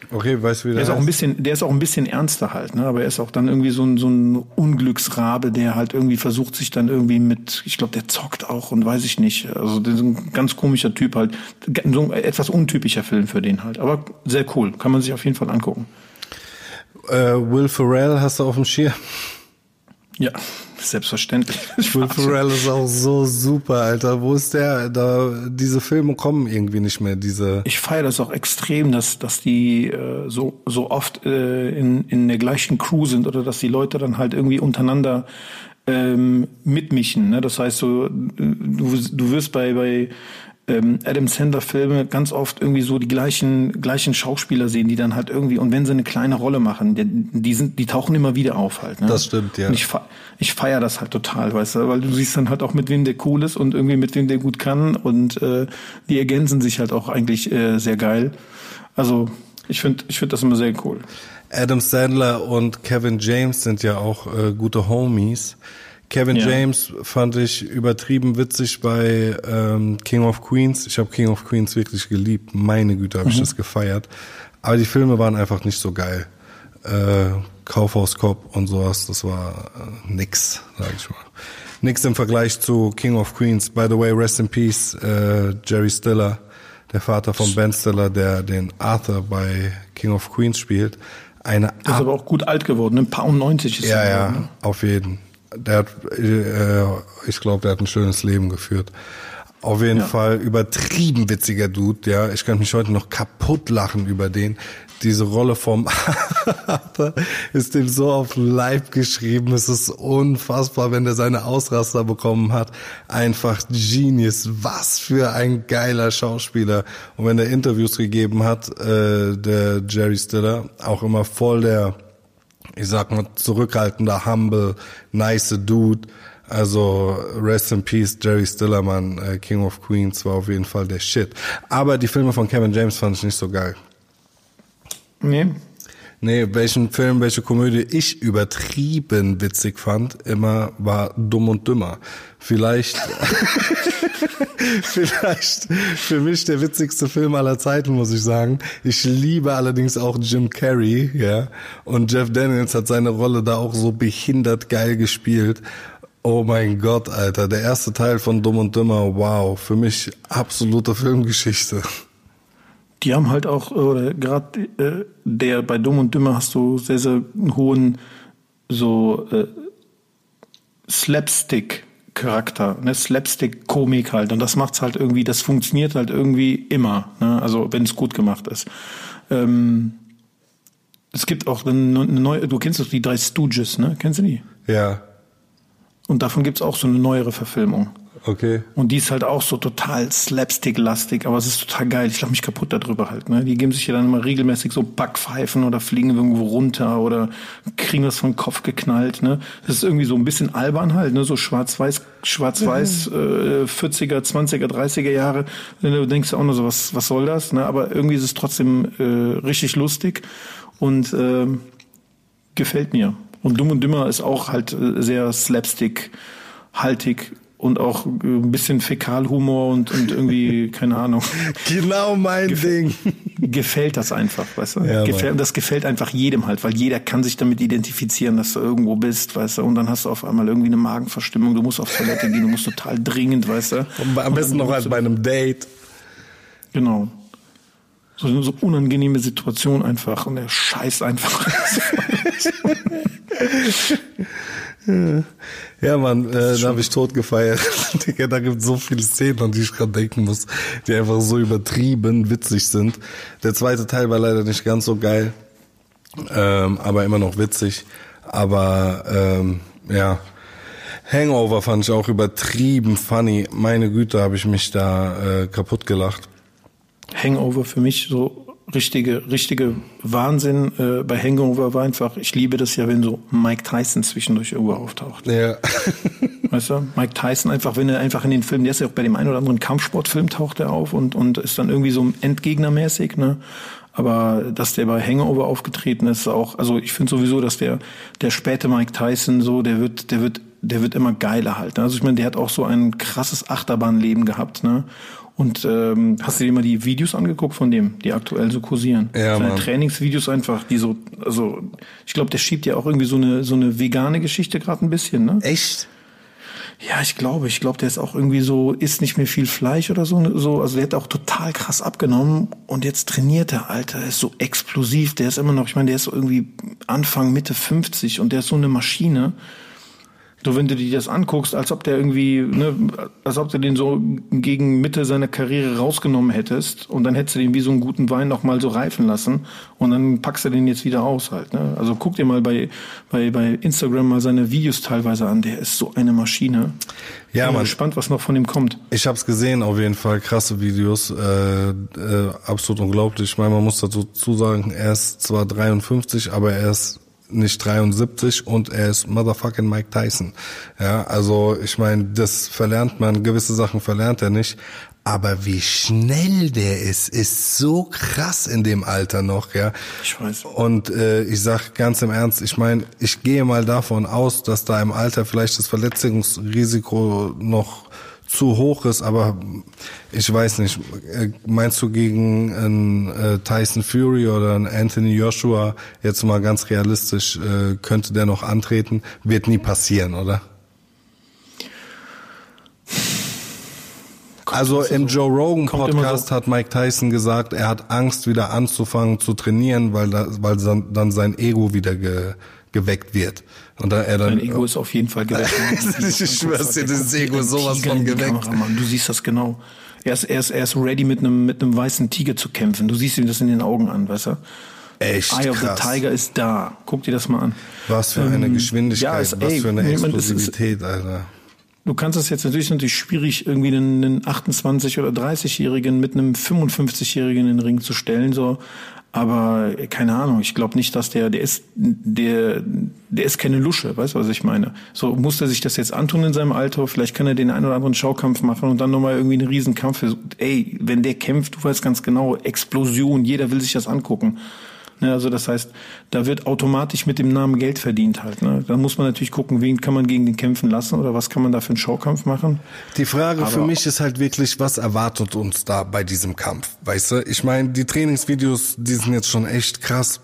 Okay, weißt du, wie der, der ist auch ein bisschen, der ist auch ein bisschen ernster halt, ne? Aber er ist auch dann irgendwie so ein, so ein Unglücksrabe, der halt irgendwie versucht, sich dann irgendwie mit, ich glaube, der zockt auch und weiß ich nicht. Also der ist ein ganz komischer Typ halt, so ein etwas untypischer Film für den halt, aber sehr cool, kann man sich auf jeden Fall angucken äh, Will Ferrell hast du auf dem Schirm? Ja, selbstverständlich. <laughs> Will Ferrell ist auch so super, Alter. Wo ist der? Da diese Filme kommen irgendwie nicht mehr. Diese. Ich feiere das auch extrem, dass dass die äh, so so oft äh, in in der gleichen Crew sind oder dass die Leute dann halt irgendwie untereinander ähm, mitmischen. Ne? Das heißt, so du du wirst bei bei ähm, Adam Sandler Filme ganz oft irgendwie so die gleichen gleichen Schauspieler sehen, die dann halt irgendwie und wenn sie eine kleine Rolle machen, die, die sind die tauchen immer wieder auf halt. Ne? Das stimmt ja. Und ich ich feier das halt total, weißt du, weil du siehst dann halt auch mit wem der cool ist und irgendwie mit wem der gut kann und äh, die ergänzen sich halt auch eigentlich äh, sehr geil. Also ich finde ich finde das immer sehr cool. Adam Sandler und Kevin James sind ja auch äh, gute Homies. Kevin ja. James fand ich übertrieben witzig bei ähm, King of Queens. Ich habe King of Queens wirklich geliebt. Meine Güte, habe mhm. ich das gefeiert. Aber die Filme waren einfach nicht so geil. Äh, Kaufhaus Cop und sowas, das war äh, nix, sag ich mal. Nix im Vergleich zu King of Queens. By the way, rest in peace, äh, Jerry Stiller, der Vater von Ben Stiller, der den Arthur bei King of Queens spielt. Eine ist aber auch gut alt geworden, ein paar und 90 ist Ja, er ja, ne? auf jeden der hat, äh, ich glaube, der hat ein schönes Leben geführt. Auf jeden ja. Fall übertrieben witziger Dude, ja. Ich kann mich heute noch kaputt lachen über den. Diese Rolle vom <laughs> Arthur ist dem so auf Leib geschrieben. Es ist unfassbar, wenn der seine Ausraster bekommen hat. Einfach Genius. Was für ein geiler Schauspieler. Und wenn er Interviews gegeben hat, äh, der Jerry Stiller, auch immer voll der ich sag mal, zurückhaltender, humble, nice Dude. Also Rest in Peace, Jerry Stillerman, äh, King of Queens war auf jeden Fall der Shit. Aber die Filme von Kevin James fand ich nicht so geil. Nee. Nee, welchen Film, welche Komödie ich übertrieben witzig fand, immer war Dumm und Dümmer. Vielleicht, <laughs> vielleicht für mich der witzigste Film aller Zeiten, muss ich sagen. Ich liebe allerdings auch Jim Carrey, ja. Und Jeff Daniels hat seine Rolle da auch so behindert geil gespielt. Oh mein Gott, Alter. Der erste Teil von Dumm und Dümmer, wow. Für mich absolute Filmgeschichte die haben halt auch, oder gerade äh, der bei Dumm und Dümmer hast du sehr, sehr hohen so äh, Slapstick-Charakter, ne? Slapstick-Komik halt. Und das macht's halt irgendwie, das funktioniert halt irgendwie immer, ne? also wenn es gut gemacht ist. Ähm, es gibt auch eine, eine neue, du kennst doch die drei Stooges, ne? Kennst du die? Ja. Und davon gibt's auch so eine neuere Verfilmung. Okay. Und die ist halt auch so total slapstick-lastig, aber es ist total geil. Ich lache mich kaputt darüber halt. Ne? Die geben sich ja dann immer regelmäßig so Backpfeifen oder fliegen irgendwo runter oder kriegen was vom Kopf geknallt. Ne? Das ist irgendwie so ein bisschen albern halt, ne? so schwarz-weiß, schwarz-weiß, äh, 40er, 20er, 30er Jahre. Du denkst auch nur so, was, was soll das? Ne? Aber irgendwie ist es trotzdem äh, richtig lustig und äh, gefällt mir. Und Dumm und Dümmer ist auch halt äh, sehr slapstick-haltig und auch ein bisschen Fäkalhumor und, und irgendwie, <laughs> keine Ahnung. Genau mein Gef Ding. Gefällt das einfach, weißt du? Ja, gefällt, das gefällt einfach jedem halt, weil jeder kann sich damit identifizieren, dass du irgendwo bist, weißt du? Und dann hast du auf einmal irgendwie eine Magenverstimmung, du musst auf Toilette gehen, du musst total dringend, weißt du? Und am besten noch als bei einem Date. Genau. So eine so unangenehme Situation einfach und er scheißt einfach. <laughs> <laughs> Ja, Mann, äh, da habe ich tot gefeiert. <laughs> Digga, da gibt so viele Szenen, an die ich gerade denken muss, die einfach so übertrieben witzig sind. Der zweite Teil war leider nicht ganz so geil, ähm, aber immer noch witzig. Aber ähm, ja, Hangover fand ich auch übertrieben funny. Meine Güte, habe ich mich da äh, kaputt gelacht. Hangover für mich so richtige, richtige Wahnsinn äh, bei Hangover war einfach, ich liebe das ja, wenn so Mike Tyson zwischendurch irgendwo auftaucht. Ja. <laughs> Weißt du, Mike Tyson einfach, wenn er einfach in den Filmen, der ist ja auch bei dem einen oder anderen Kampfsportfilm taucht er auf und, und ist dann irgendwie so Endgegnermäßig, ne? Aber dass der bei Hangover aufgetreten ist, auch, also ich finde sowieso, dass der, der späte Mike Tyson so, der wird, der wird, der wird immer geiler halt. Ne? Also ich meine, der hat auch so ein krasses Achterbahnleben gehabt, ne? Und ähm, hast du dir mal die Videos angeguckt von dem, die aktuell so kursieren? Ja, Seine Mann. Trainingsvideos einfach, die so, also ich glaube, der schiebt ja auch irgendwie so eine so eine vegane Geschichte gerade ein bisschen, ne? Echt? Ja, ich glaube, ich glaube, der ist auch irgendwie so, isst nicht mehr viel Fleisch oder so, so, also der hat auch total krass abgenommen und jetzt trainiert er, Alter, er ist so explosiv, der ist immer noch, ich meine, der ist so irgendwie Anfang, Mitte 50 und der ist so eine Maschine. So, wenn du dir das anguckst, als ob der irgendwie, ne, als ob du den so gegen Mitte seiner Karriere rausgenommen hättest und dann hättest du den wie so einen guten Wein noch mal so reifen lassen und dann packst du den jetzt wieder aus halt, ne? Also guck dir mal bei, bei, bei Instagram mal seine Videos teilweise an, der ist so eine Maschine. Ja, Bin Mann. gespannt, was noch von ihm kommt. Ich hab's gesehen, auf jeden Fall krasse Videos, äh, äh, absolut unglaublich. Ich meine, man muss dazu sagen, er ist zwar 53, aber er ist nicht 73 und er ist motherfucking Mike Tyson. Ja, also ich meine, das verlernt man, gewisse Sachen verlernt er nicht. Aber wie schnell der ist, ist so krass in dem Alter noch, ja. Ich weiß. Und äh, ich sag ganz im Ernst, ich meine, ich gehe mal davon aus, dass da im Alter vielleicht das Verletzungsrisiko noch zu hoch ist, aber ich weiß nicht. Äh, Meinst du gegen einen äh, Tyson Fury oder einen Anthony Joshua jetzt mal ganz realistisch äh, könnte der noch antreten? Wird nie passieren, oder? Also im Joe Rogan Podcast so- hat Mike Tyson gesagt, er hat Angst wieder anzufangen zu trainieren, weil da, weil dann, dann sein Ego wieder ge, geweckt wird und da er dann Mein Ego ist auf jeden Fall geweckt. Ich schwör's dir, das Ego ist sowas von geweckt. Kamera. Du siehst das genau. Er ist, er ist, er ist ready mit einem, mit einem weißen Tiger zu kämpfen. Du siehst ihm das in den Augen an, weißt du? Echt Eye of krass. the Tiger ist da. Guck dir das mal an. Was für eine Ähm, Geschwindigkeit, ja, es- was ey, für eine es ist- Explosivität, Alter. Du kannst das jetzt natürlich natürlich schwierig irgendwie einen, einen 28 oder 30-Jährigen mit einem 55-Jährigen in den Ring zu stellen so, aber keine Ahnung, ich glaube nicht, dass der der ist der der ist keine Lusche, weißt du, was ich meine? So muss er sich das jetzt antun in seinem Alter, vielleicht kann er den einen oder anderen Schaukampf machen und dann nochmal irgendwie einen Riesenkampf. Ey, wenn der kämpft, du weißt ganz genau, Explosion, jeder will sich das angucken. Ne, also das heißt, da wird automatisch mit dem Namen Geld verdient halt. Ne? Da muss man natürlich gucken, wen kann man gegen den kämpfen lassen oder was kann man da für einen Schaukampf machen. Die Frage für Aber- mich ist halt wirklich, was erwartet uns da bei diesem Kampf? Weißt du, ich meine, die Trainingsvideos, die sind jetzt schon echt krass,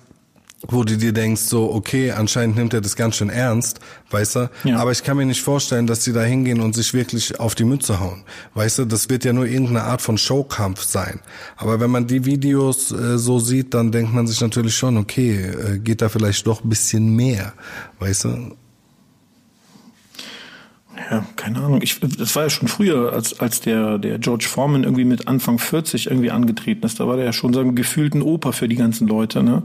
wo du dir denkst, so, okay, anscheinend nimmt er das ganz schön ernst, weißt du? Ja. Aber ich kann mir nicht vorstellen, dass die da hingehen und sich wirklich auf die Mütze hauen. Weißt du, das wird ja nur irgendeine Art von Showkampf sein. Aber wenn man die Videos äh, so sieht, dann denkt man sich natürlich schon, okay, äh, geht da vielleicht doch ein bisschen mehr, weißt du? Ja, keine Ahnung. Ich, das war ja schon früher, als, als der, der George Foreman irgendwie mit Anfang 40 irgendwie angetreten ist. Da war der ja schon so ein gefühlten Opa für die ganzen Leute, ne?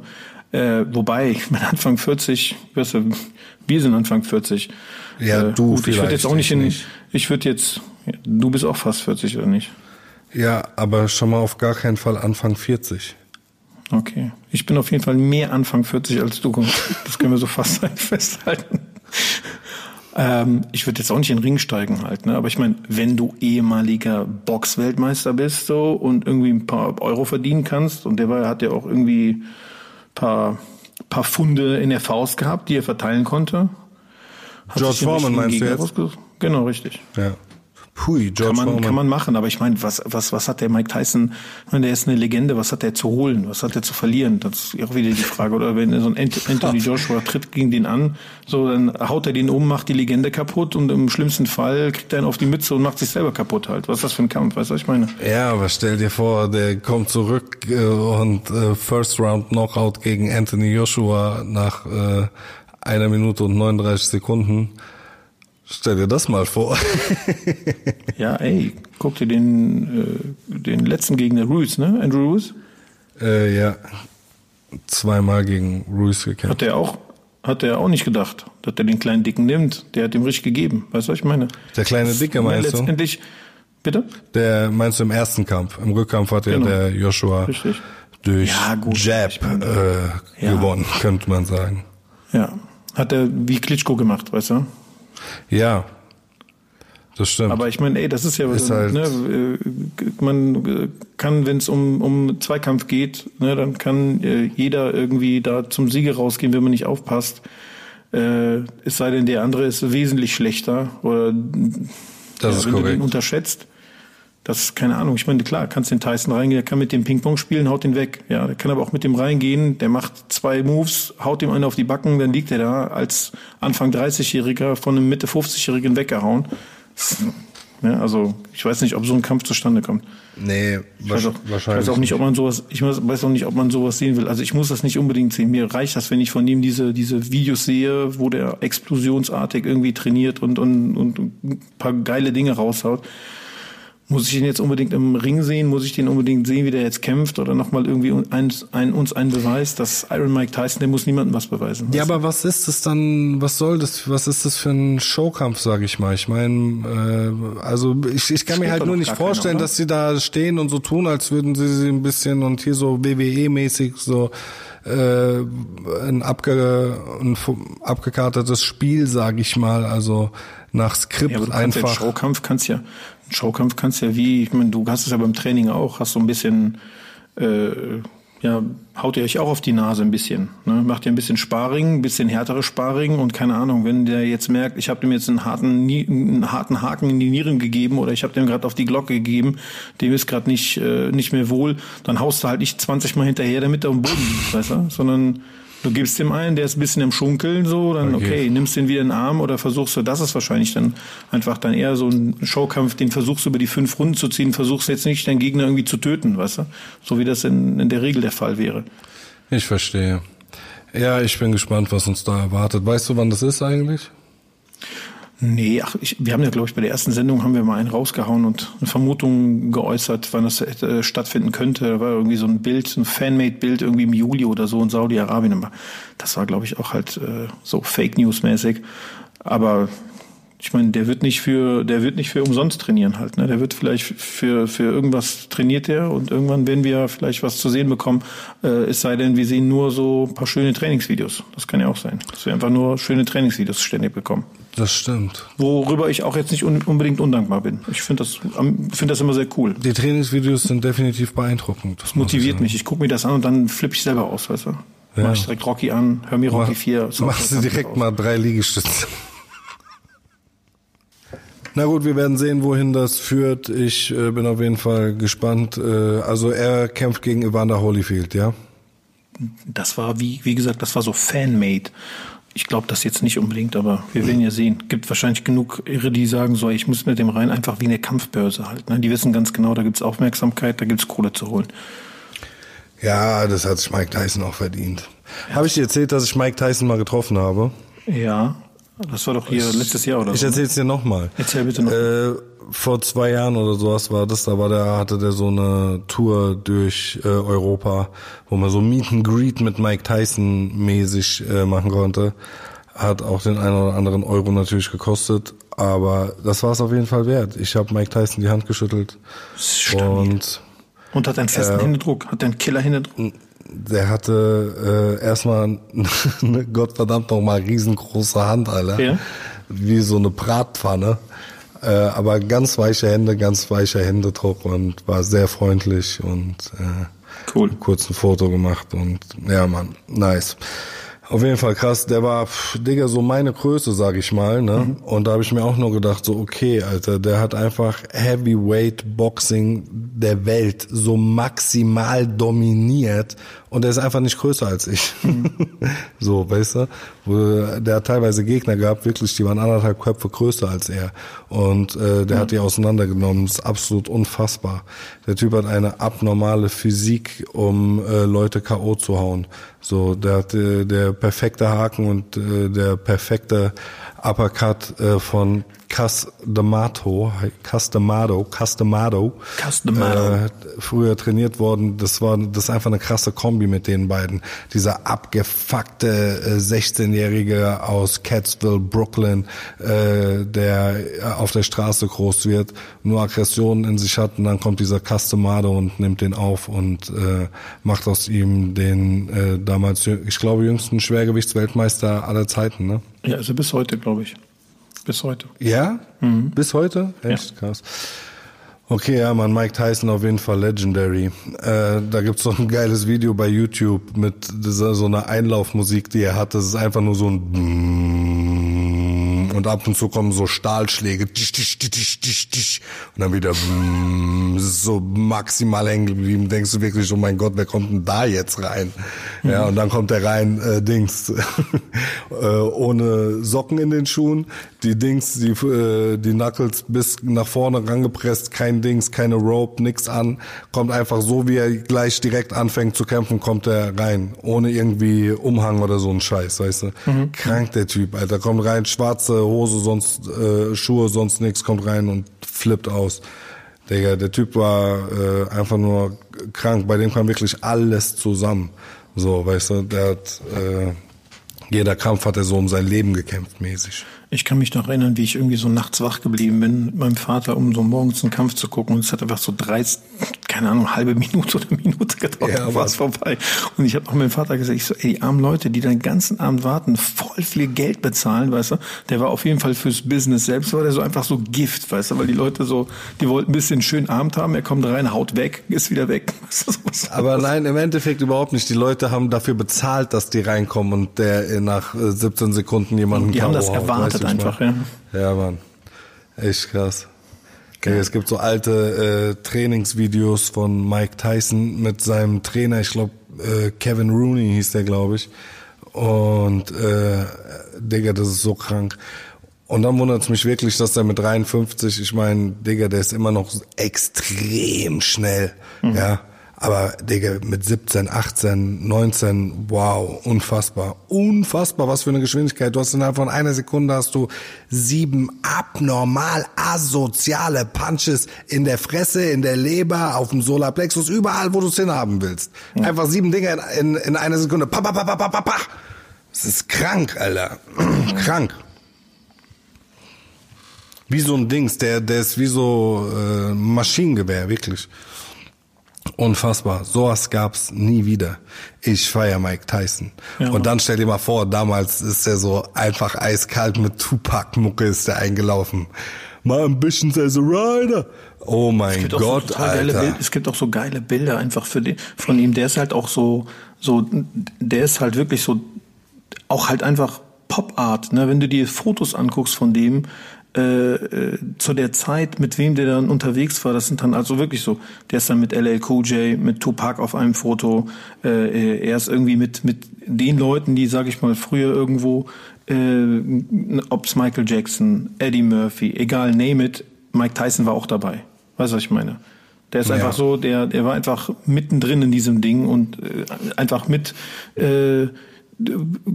Äh, wobei, ich bin Anfang 40, weißt du, wir sind Anfang 40. Ja, äh, du gut, ich würde jetzt auch nicht ich in, nicht. ich würde jetzt, Du bist auch fast 40, oder nicht? Ja, aber schon mal auf gar keinen Fall Anfang 40. Okay. Ich bin auf jeden Fall mehr Anfang 40 als du. Das können wir so fast <laughs> festhalten. Ähm, ich würde jetzt auch nicht in den Ring steigen halt, ne? Aber ich meine, wenn du ehemaliger Boxweltmeister bist so und irgendwie ein paar Euro verdienen kannst und der war, hat ja auch irgendwie paar, paar Funde in der Faust gehabt, die er verteilen konnte. Hat George Foreman meinst du jetzt? Genau, richtig. Ja. Hui, George kann man, Foreman. kann man machen, aber ich meine, was, was, was hat der Mike Tyson? Ich meine, der ist eine Legende, was hat der zu holen? Was hat der zu verlieren? Das ist auch wieder die Frage. Oder wenn so ein Ant- <laughs> Anthony Joshua tritt gegen den an, so, dann haut er den um, macht die Legende kaputt und im schlimmsten Fall kriegt er ihn auf die Mütze und macht sich selber kaputt halt. Was ist das für ein Kampf? Weißt du, was ich meine? Ja, aber stell dir vor, der kommt zurück äh, und äh, First Round Knockout gegen Anthony Joshua nach äh, einer Minute und 39 Sekunden. Stell dir das mal vor. <laughs> Ja, ey, guck dir den, äh, den letzten Gegner, Ruiz, ne? Andrew Ruiz? äh, ja, zweimal gegen Ruiz Hat gekämpft. der auch, hat der auch nicht gedacht, dass der den kleinen Dicken nimmt. Der hat ihm richtig gegeben. Weißt du, was ich meine? Der kleine Dicke meinst du? Letztendlich, bitte? Der meinst du im ersten Kampf? Im Rückkampf hat Genau. der Joshua Richtig. durch Ja, gut, Jab meine, äh, ja. gewonnen, könnte man sagen. Ja. Hat er wie Klitschko gemacht, weißt du? Ja, das stimmt. Aber ich meine, ey, das ist ja, Ist halt- ne, äh, man äh, kann, wenn es um, um Zweikampf geht, ne, dann kann äh, jeder irgendwie da zum Siege rausgehen, wenn man nicht aufpasst. Äh, es sei denn, der andere ist wesentlich schlechter oder Das ja, ist wenn du korrekt. den unterschätzt. Das ist keine Ahnung. Ich meine, klar, kannst den Tyson reingehen, der kann mit dem Ping-Pong spielen, haut den weg. Ja, der kann aber auch mit dem reingehen, der macht zwei Moves, haut dem einen auf die Backen, dann liegt er da als Anfang 30-Jähriger von einem Mitte 50-Jährigen weggehauen. <laughs> Ja, also ich weiß nicht, ob so ein Kampf zustande kommt. nee, Ich weiß, auch, ich wahrscheinlich. weiß auch nicht, ob man sowas, ich weiß weiß auch nicht, ob man sowas sehen will. Also ich muss das nicht unbedingt sehen. Mir reicht das, wenn ich von ihm diese, diese Videos sehe, wo der explosionsartig irgendwie trainiert und, und, und ein paar geile Dinge raushaut. Muss ich den jetzt unbedingt im Ring sehen? Muss ich den unbedingt sehen, wie der jetzt kämpft? Oder nochmal irgendwie ein, ein, uns einen Beweis, dass Iron Mike Tyson, der muss niemandem was beweisen. Ja, aber was ist das dann, was soll das, was ist das für ein Showkampf, sag ich mal? Ich meine, äh, also ich, ich kann mir halt nur nicht keiner, vorstellen, oder? dass sie da stehen und so tun, als würden sie sie ein bisschen und hier so WWE-mäßig so äh, ein, abge, ein abgekartetes Spiel, sag ich mal, also nach Skript Ja, aber du kannst ja, einfach. Showkampf kannst ja, Showkampf kannst ja wie, ich meine, du hast es ja beim Training auch, hast so ein bisschen, äh, ja, haut ihr euch auch auf die Nase ein bisschen, ne? macht ihr ein bisschen Sparring, ein bisschen härtere Sparring und keine Ahnung, wenn der jetzt merkt, ich habe dem jetzt einen harten, einen harten Haken in die Nieren gegeben oder ich habe dem gerade auf die Glocke gegeben, dem ist gerade nicht, äh, nicht mehr wohl, dann haust du halt nicht 20 Mal hinterher, damit er am Boden liegt, weißt du, sondern Du gibst dem einen, der ist ein bisschen im Schunkeln, so, dann Okay. okay, nimmst den wieder in den Arm oder versuchst du, das ist wahrscheinlich dann einfach dann eher so ein Showkampf, den versuchst du über die fünf Runden zu ziehen, versuchst jetzt nicht deinen Gegner irgendwie zu töten, weißt du? So wie das in, in der Regel der Fall wäre. Ich verstehe. Ja, ich bin gespannt, was uns da erwartet. Weißt du, wann das ist eigentlich? Nee, ach, ich, wir haben ja, glaube ich, bei der ersten Sendung haben wir mal einen rausgehauen und eine Vermutung geäußert, wann das äh, stattfinden könnte. Da war irgendwie so ein Bild, ein Fanmade-Bild irgendwie im Juli oder so in Saudi-Arabien. Aber Das war, glaube ich, auch halt äh, so Fake News-mäßig. Aber ich meine, der wird nicht für, der wird nicht für umsonst trainieren halt. Ne? Der wird vielleicht für für irgendwas trainiert der und irgendwann werden wir vielleicht was zu sehen bekommen. Äh, es sei denn, wir sehen nur so ein paar schöne Trainingsvideos. Das kann ja auch sein, dass wir einfach nur schöne Trainingsvideos ständig bekommen. Das stimmt. Worüber ich auch jetzt nicht un unbedingt undankbar bin. Ich finde das, am- finde das immer sehr cool. Die Trainingsvideos sind definitiv beeindruckend. Das Motiviert mich. Ich gucke mir das an und dann flippe ich selber aus, weißt du? Ja. Mach ich direkt Rocky an, hör mir Rocky 4. Soundtrack Machst du direkt mal drei Liegestütze. Na gut, wir werden sehen, wohin das führt. Ich äh, bin auf jeden Fall gespannt. Äh, also er kämpft gegen Evander Holyfield, ja? Das war, wie, wie gesagt, das war so Fanmade. Ich glaube das jetzt nicht unbedingt, aber wir werden ja sehen. Gibt wahrscheinlich genug Irre, die sagen so, ich muss mit dem rein, einfach wegen der Kampfbörse halt. Ne? Die wissen ganz genau, da gibt's Aufmerksamkeit, da gibt's Kohle zu holen. Ja, das hat sich Mike Tyson auch verdient. Habe ich dir erzählt, dass ich Mike Tyson mal getroffen habe? Ja, das war doch hier letztes Jahr oder Ich so. ne? erzähl's dir nochmal. Erzähl bitte noch. Äh, vor zwei Jahren oder sowas war das, da war der, hatte der so eine Tour durch äh, Europa, wo man so Meet and Greet mit Mike Tyson mäßig äh, machen konnte. Hat auch den einen oder anderen Euro natürlich gekostet, aber das war es auf jeden Fall wert. Ich habe Mike Tyson die Hand geschüttelt und und hat einen festen äh, Händedruck, hat einen Killer-Händedruck. Der hatte äh, erstmal <laughs> eine Gottverdammt nochmal riesengroße Hand, Alter. Ja. Wie so eine Bratpfanne. Äh, aber ganz weiche Hände, ganz weicher Händedruck und war sehr freundlich und äh, cool. kurz ein Foto gemacht und ja, man, nice. Auf jeden Fall krass. Der war, pff, Digga, so meine Größe, sag ich mal. Ne? Mhm. Und da habe ich mir auch nur gedacht, so okay, Alter, der hat einfach Heavyweight Boxing der Welt so maximal dominiert und er ist einfach nicht größer als ich. Mhm. <laughs> so, weißt du? Der hat teilweise Gegner gehabt, wirklich, die waren anderthalb Köpfe größer als er. Und äh, der mhm. hat die auseinandergenommen. Das ist absolut unfassbar. Der Typ hat eine abnormale Physik, um äh, Leute K.O. zu hauen. So, der hat äh, der perfekte Haken und äh, der perfekte Uppercut äh, von Castamato, Castamado, Castamado, Castamado. Äh, früher trainiert worden. Das war das ist einfach eine krasse Kombi mit den beiden. Dieser abgefuckte äh, 16-jährige aus Catskill, Brooklyn, äh, der auf der Straße groß wird, nur Aggressionen in sich hat und dann kommt dieser Castamado und nimmt den auf und äh, macht aus ihm den äh, damals, ich glaube, jüngsten Schwergewichtsweltmeister aller Zeiten. Ne? Ja, also bis heute, glaube ich. Bis heute. Ja? Mhm. Bis heute? Echt ja. krass. Okay, ja, man, Mike Tyson auf jeden Fall legendary. Äh, da gibt's so ein geiles Video bei YouTube mit dieser, so einer Einlaufmusik, die er hat. Das ist einfach nur so ein ab und zu kommen so Stahlschläge. Und dann wieder so maximal hängen geblieben. Denkst du wirklich, oh mein Gott, wer kommt denn da jetzt rein? Ja, und dann kommt er rein, äh, Dings, <laughs> äh, ohne Socken in den Schuhen, die Dings, die, äh, die Knuckles bis nach vorne rangepresst, kein Dings, keine Rope, nix an, kommt einfach so, wie er gleich direkt anfängt zu kämpfen, kommt er rein, ohne irgendwie Umhang oder so ein Scheiß, weißt du. Mhm. Krank der Typ, Alter, kommt rein, schwarze Hose, sonst äh, Schuhe, sonst nix, kommt rein und flippt aus. Digga, der Typ war äh, einfach nur krank, bei dem kam wirklich alles zusammen. So, weißt du, der hat, äh, jeder Kampf hat er so um sein Leben gekämpft, mäßig. Ich kann mich noch erinnern, wie ich irgendwie so nachts wach geblieben bin mit meinem Vater, um so morgens einen Kampf zu gucken. Und es hat einfach so drei, keine Ahnung, halbe Minute oder Minute gedauert, ja, war es vorbei. Und ich habe auch meinem Vater gesagt, ich so, ey, die armen Leute, die den ganzen Abend warten, voll viel Geld bezahlen, weißt du, der war auf jeden Fall fürs Business selbst, war der so einfach so Gift, weißt du, weil die Leute so, die wollten ein bisschen schön Abend haben, er kommt rein, haut weg, ist wieder weg. <laughs> Aber nein, im Endeffekt überhaupt nicht. Die Leute haben dafür bezahlt, dass die reinkommen und der nach 17 Sekunden jemanden Die haben das erwartet halt einfach, ja. Ja, Mann. Echt krass. Okay, es gibt so alte äh, Trainingsvideos von Mike Tyson mit seinem Trainer, ich glaube äh, Kevin Rooney hieß der, glaube ich. Und äh, Digga, das ist so krank. Und dann wundert es mich wirklich, dass er mit 53, ich meine, Digga, der ist immer noch extrem schnell. Mhm. Ja. Aber Digga, mit 17, 18, 19, wow, unfassbar. Unfassbar, was für eine Geschwindigkeit. Du hast innerhalb von einer Sekunde hast du sieben abnormal asoziale Punches in der Fresse, in der Leber, auf dem Solarplexus, überall, wo du es hinhaben willst. Einfach sieben Dinge in, in, in einer Sekunde. Pa, pa, pa, pa, pa, pa, pa. Das ist krank, Alter. <clears throat> krank. Wie so ein Dings, der, der ist wie so äh, Maschinengewehr, wirklich. Unfassbar. Sowas gab's nie wieder. Ich feier Mike Tyson. Ja. Und dann stell dir mal vor, damals ist er so einfach eiskalt mit Tupac-Mucke ist er eingelaufen. My ambitions as a rider. Oh mein Gott, so Alter. Bild, es gibt auch so geile Bilder einfach für den, von ihm. Der ist halt auch so, so, der ist halt wirklich so, auch halt einfach Pop-Art, ne? Wenn du dir Fotos anguckst von dem, äh, äh, zu der Zeit, mit wem der dann unterwegs war, das sind dann also wirklich so, der ist dann mit LL Cool J, mit Tupac auf einem Foto, äh, äh, er ist irgendwie mit, mit den Leuten, die, sag ich mal, früher irgendwo, äh, ob's Michael Jackson, Eddie Murphy, egal, name it, Mike Tyson war auch dabei. Weißt du, was ich meine? Der ist ja. einfach so, der, der war einfach mittendrin in diesem Ding und äh, einfach mit, äh,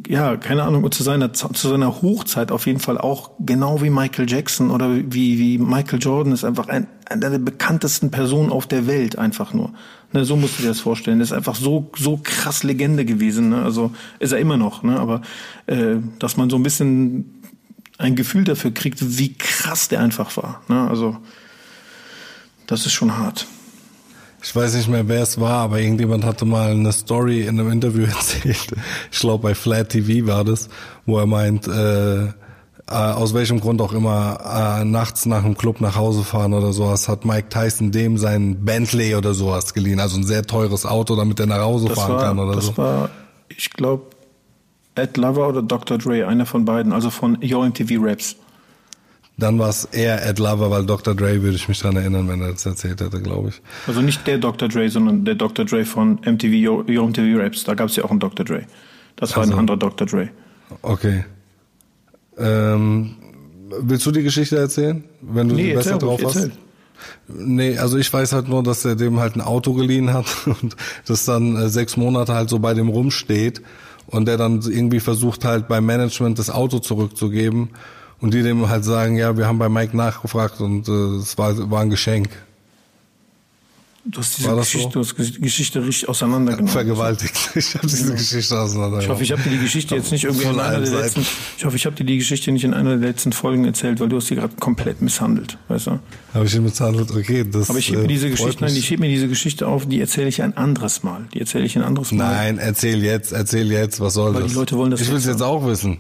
ja, keine Ahnung, zu seiner, zu seiner Hochzeit auf jeden Fall auch, genau wie Michael Jackson oder wie, wie Michael Jordan ist einfach ein, einer der bekanntesten Personen auf der Welt, einfach nur. Ne, so musst du dir das vorstellen. Der ist einfach so, so krass Legende gewesen. Ne? Also ist er immer noch, ne? aber äh, dass man so ein bisschen ein Gefühl dafür kriegt, wie krass der einfach war. Ne? Also das ist schon hart ich weiß nicht mehr, wer es war, aber irgendjemand hatte mal eine Story in einem Interview <laughs> erzählt. Ich glaube, bei Flat TV war das, wo er meint, äh, äh, aus welchem Grund auch immer äh, nachts nach einem Club nach Hause fahren oder sowas, hat Mike Tyson dem sein Bentley oder sowas geliehen, also ein sehr teures Auto, damit er nach Hause das fahren war, kann oder das so. Das war, ich glaube, Ed Lover oder Dr. Dre, einer von beiden, also von Yo MTV Raps. Dann war es eher Ed Lover, weil Dr. Dre würde ich mich dran erinnern, wenn er das erzählt hätte, glaube ich. Also nicht der Dr. Dre, sondern der Dr. Dre von MTV, Yo, Yo MTV Raps. Da gab es ja auch einen Dr. Dre. Das war also, ein anderer Dr. Dre. Okay. Ähm, willst du die Geschichte erzählen, wenn du nee, sie besser drauf hast? Erzähl. Nee, also ich weiß halt nur, dass er dem halt ein Auto geliehen hat <laughs> und das dann äh, sechs Monate halt so bei dem rumsteht und der dann irgendwie versucht halt beim Management das Auto zurückzugeben und die dem halt sagen, ja, wir haben bei Mike nachgefragt und äh, es war, war ein Geschenk. Du hast diese Geschichte, so? hast Geschichte richtig auseinandergenommen. Vergewaltigt. <laughs> Ich habe diese Geschichte auseinandergenommen. Ich hoffe, ich habe dir die Geschichte jetzt nicht irgendwie in einer der letzten. Ich hoffe, ich habe dir die Geschichte nicht in einer der letzten Folgen erzählt, weil du hast sie gerade komplett misshandelt, weißt du? Habe ich ihn misshandelt? Okay, das. Aber ich hebe mir diese Geschichte, nein, ich hebe mir diese Geschichte auf. Die erzähle ich ein anderes Mal. Die erzähle ich ein anderes Mal. Nein, erzähl jetzt, erzähl jetzt. Was soll weil das? Die Leute wollen das. Ich will es jetzt auch wissen.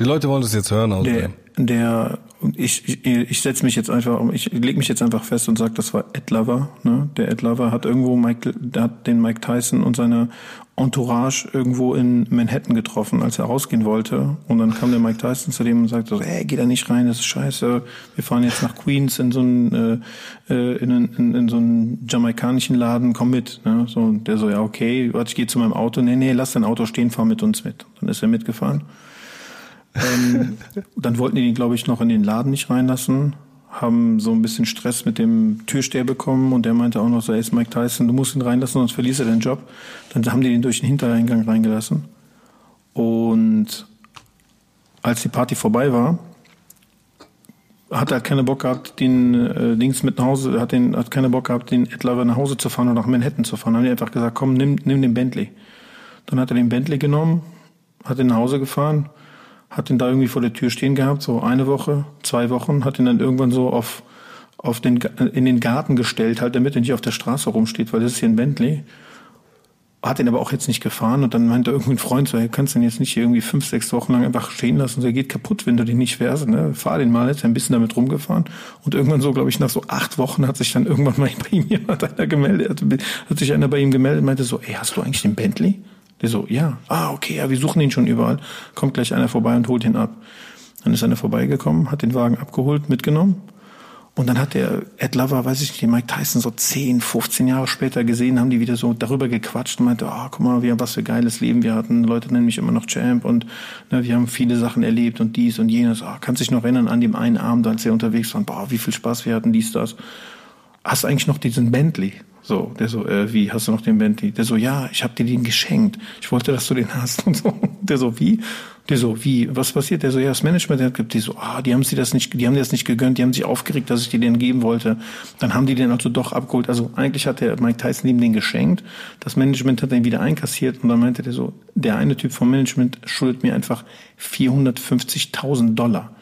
Die Leute wollen das jetzt hören. Aus der, der, ich, ich, ich setze mich jetzt einfach, ich lege mich jetzt einfach fest und sage, das war Ed Lover. Ne? Der Ed Lover hat irgendwo Mike, der hat den Mike Tyson und seine Entourage irgendwo in Manhattan getroffen, als er rausgehen wollte. Und dann kam der Mike Tyson zu dem und sagte so, hey, geh da nicht rein, das ist scheiße. Wir fahren jetzt nach Queens in so einen, äh, äh in, in, in so einen jamaikanischen Laden, komm mit. Ne? So, und der so, ja, okay, warte, ich gehe zu meinem Auto. Nee, nee, lass dein Auto stehen, fahr mit uns mit. Dann ist er mitgefahren. Ähm, <laughs> dann wollten die ihn, glaube ich, noch in den Laden nicht reinlassen, haben so ein bisschen Stress mit dem Türsteher bekommen und der meinte auch noch so, ey, ist Mike Tyson, du musst ihn reinlassen, sonst verlierst du deinen Job. Dann haben die ihn durch den Hintereingang reingelassen. Und als die Party vorbei war, hat er halt keine Bock gehabt, den äh, Dings mit nach Hause, hat, den, hat keine Bock gehabt, den Ed Lover nach Hause zu fahren und nach Manhattan zu fahren. Dann haben die einfach gesagt, komm, nimm, nimm den Bentley. Dann hat er den Bentley genommen, hat ihn nach Hause gefahren hat ihn da irgendwie vor der Tür stehen gehabt, so eine Woche, zwei Wochen, hat ihn dann irgendwann so auf, auf den, in den Garten gestellt, halt, damit er nicht auf der Straße rumsteht, weil das ist hier ein Bentley. Hat ihn aber auch jetzt nicht gefahren und dann meinte irgendein Freund so, hey, kannst den jetzt nicht irgendwie fünf, sechs Wochen lang einfach stehen lassen, so, er geht kaputt, wenn du den nicht fährst, ne? Fahr den mal, jetzt ein bisschen damit rumgefahren und irgendwann so, glaube ich, nach so acht Wochen hat sich dann irgendwann mal <laughs> bei ihm jemand einer gemeldet, hat sich einer bei ihm gemeldet, meinte so, ey, hast du eigentlich den Bentley? Der so, ja, ah, okay, ja, wir suchen ihn schon überall. Kommt gleich einer vorbei und holt ihn ab. Dann ist einer vorbeigekommen, hat den Wagen abgeholt, mitgenommen. Und dann hat der Ed Lover, weiß ich nicht, Mike Tyson so 10, 15 Jahre später gesehen, haben die wieder so darüber gequatscht und meinte, ah, oh, guck mal, wir haben was für geiles Leben wir hatten. Leute nennen mich immer noch Champ und ne, wir haben viele Sachen erlebt und dies und jenes. Ah, kannst dich noch erinnern an dem einen Abend, als wir unterwegs waren, boah, wie viel Spaß wir hatten, dies, das. Hast eigentlich noch diesen Bentley? So, der so, äh, wie, hast du noch den Bentley? Der so, ja, ich habe dir den geschenkt. Ich wollte, dass du den hast <laughs> und so. Der so, wie? Der so, wie? Was passiert? Der so, ja, das Management hat gibt die so, ah, die haben sie das nicht, die haben dir das nicht gegönnt, die haben sich aufgeregt, dass ich dir den geben wollte. Dann haben die den also doch abgeholt. Also eigentlich hat der Mike Tyson ihm den geschenkt. Das Management hat den wieder einkassiert und dann meinte der so, der eine Typ vom Management schuldet mir einfach 450.000 Dollar,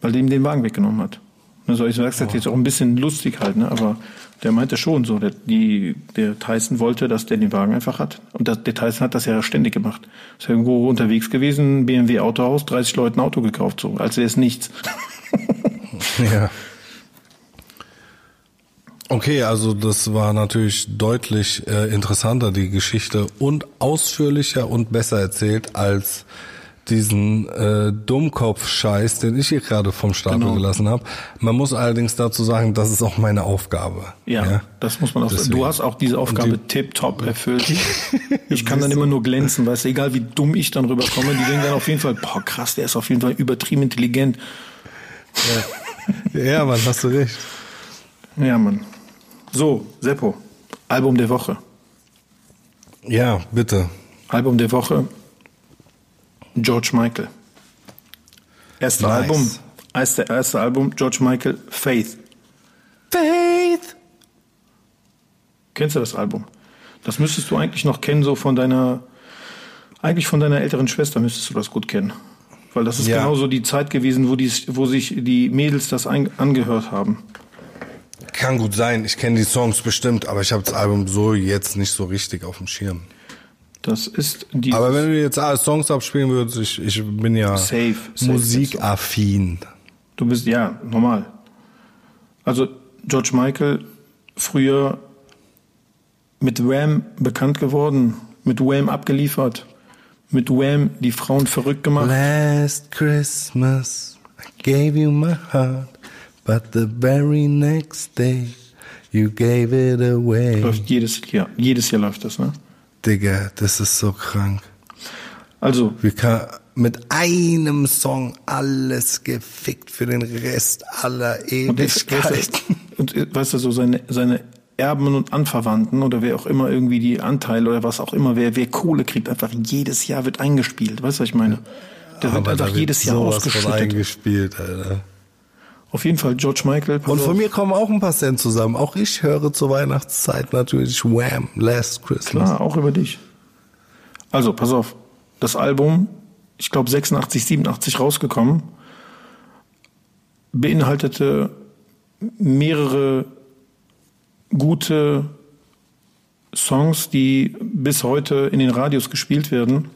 weil der ihm den Wagen weggenommen hat. Also ich sag's jetzt auch ein bisschen lustig halt, ne? aber der meinte schon so, der, die, der Tyson wollte, dass der den Wagen einfach hat. Und das, der Tyson hat das ja ständig gemacht. Ist irgendwo unterwegs gewesen, BMW Autohaus, 30 Leuten Auto gekauft, so, als wäre es nichts. <laughs> ja. Okay, also das war natürlich deutlich äh, interessanter, die Geschichte, und ausführlicher und besser erzählt als diesen äh, Dummkopf-Scheiß, den ich hier gerade vom Stapel genau. gelassen habe. Man muss allerdings dazu sagen, das ist auch meine Aufgabe. Ja, ja? das muss man auch sagen. Du hast auch diese Aufgabe die, tip-top erfüllt. <laughs> ich kann dann immer nur glänzen, weißt du, egal wie dumm ich dann rüberkomme, die denken dann auf jeden Fall, boah krass, der ist auf jeden Fall übertrieben intelligent. Ja, ja Mann, hast du recht. Ja, Mann. So, Seppo, Album der Woche. Ja, bitte. Album der Woche, George Michael. Erste Nice. Album, erste, erste Album, George Michael, Faith. Faith! Kennst du das Album? Das müsstest du eigentlich noch kennen, so von deiner, eigentlich von deiner älteren Schwester müsstest du das gut kennen. Weil das ist Ja. genauso die Zeit gewesen, wo, die, wo sich die Mädels das ein, angehört haben. Kann gut sein, ich kenne die Songs bestimmt, aber ich habe das Album so jetzt nicht so richtig auf dem Schirm. Das ist die. Aber wenn du jetzt alle Songs abspielen würdest, ich, ich bin ja Safe, safe, musikaffin. Du bist, ja, normal. Also George Michael, früher mit Wham bekannt geworden, mit Wham abgeliefert, mit Wham die Frauen verrückt gemacht. Last Christmas I gave you my heart, but the very next day you gave it away. Läuft jedes Jahr, jedes Jahr läuft das, ne? Digga, das ist so krank. Also, Wir kann mit einem Song alles gefickt für den Rest aller und Ewigkeiten. du, und äh, weißt du, so seine, seine Erben und Anverwandten oder wer auch immer irgendwie die Anteile oder was auch immer, wer, wer Kohle kriegt, einfach jedes Jahr wird eingespielt. Weißt du, was ich meine? Der wird einfach jedes Jahr ausgeschüttet. eingespielt, Alter. Auf jeden Fall George Michael. Und von auf. mir kommen auch ein paar Cent zusammen. Auch ich höre zur Weihnachtszeit natürlich Wham! Last Christmas. Klar, auch über dich. Also, pass auf. Das Album, ich glaube 86, 87 rausgekommen, beinhaltete mehrere gute Songs, die bis heute in den Radios gespielt werden.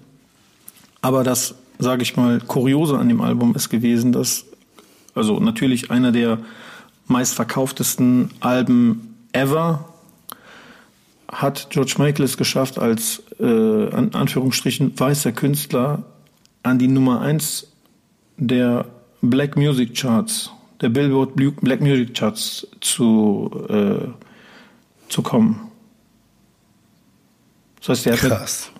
Aber das, sage ich mal, Kuriose an dem Album ist gewesen, dass, also natürlich einer der meistverkauftesten Alben ever, hat George Michael es geschafft, als äh, an Anführungsstrichen weißer Künstler an die Nummer eins der Black Music Charts, der Billboard Black Music Charts zu, äh, zu kommen. Das heißt, er hat.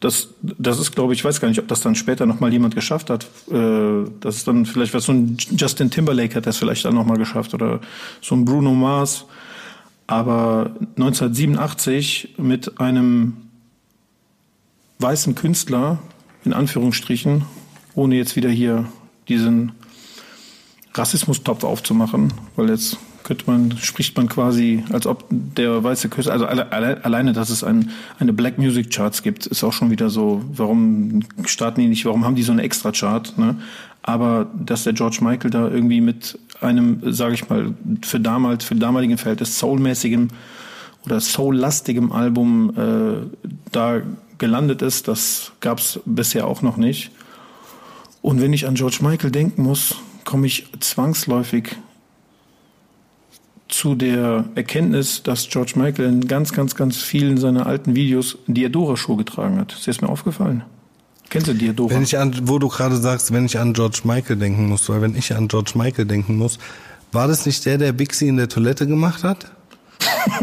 Das, das ist, glaube ich, ich weiß gar nicht, ob das dann später nochmal jemand geschafft hat. Äh, das ist dann vielleicht was so ein Justin Timberlake hat das vielleicht dann nochmal geschafft oder so ein Bruno Mars. Aber 1987 mit einem weißen Künstler, in Anführungsstrichen, ohne jetzt wieder hier diesen Rassismustopf aufzumachen, weil jetzt könnte man, spricht man quasi, als ob der weiße Künstler, also alle, alle, alleine, dass es ein, eine Black Music Charts gibt, ist auch schon wieder so, warum starten die nicht, warum haben die so eine Extra Chart, ne? Aber dass der George Michael da irgendwie mit einem, sage ich mal, für damals, für damaligen Verhältnis soulmäßigem oder soul-lastigem Album äh, da gelandet ist, das gab es bisher auch noch nicht. Und wenn ich an George Michael denken muss, komme ich zwangsläufig zu der Erkenntnis, dass George Michael in ganz, ganz, ganz vielen seiner alten Videos Diadora-Schuhe getragen hat. Ist das mir aufgefallen? Kennst du Diadora? Wenn ich an, wo du gerade sagst, wenn ich an George Michael denken muss, weil wenn ich an George Michael denken muss, war das nicht der, der Bixi in der Toilette gemacht hat? <laughs>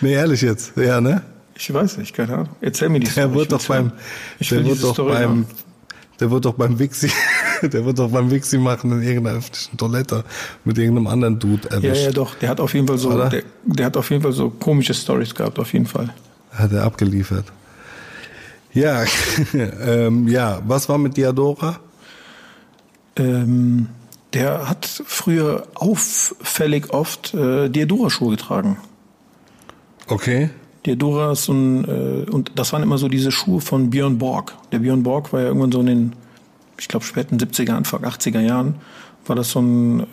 nee, ehrlich jetzt, ja, ne? Ich weiß nicht, keine Ahnung. Erzähl mir die Der Story. wird Ich doch will's beim, der wird doch beim, der wird doch beim Wixi, <laughs> der wird doch beim Wixi machen in irgendeiner öffentlichen Toilette mit irgendeinem anderen Dude Ja, erwischt. ja, doch. Der hat auf jeden Fall so, der, der hat auf jeden Fall so komische Stories gehabt, auf jeden Fall. Hat er abgeliefert. Ja, <laughs> ähm, ja, was war mit Diadora? Ähm, der hat früher auffällig oft äh, Diadora-Schuhe getragen. Okay. Diadora ist so ein, äh, und das waren immer so diese Schuhe von Björn Borg. Der Björn Borg war ja irgendwann so in den, ich glaube, späten 70er, Anfang 80er Jahren, war das so ein, äh,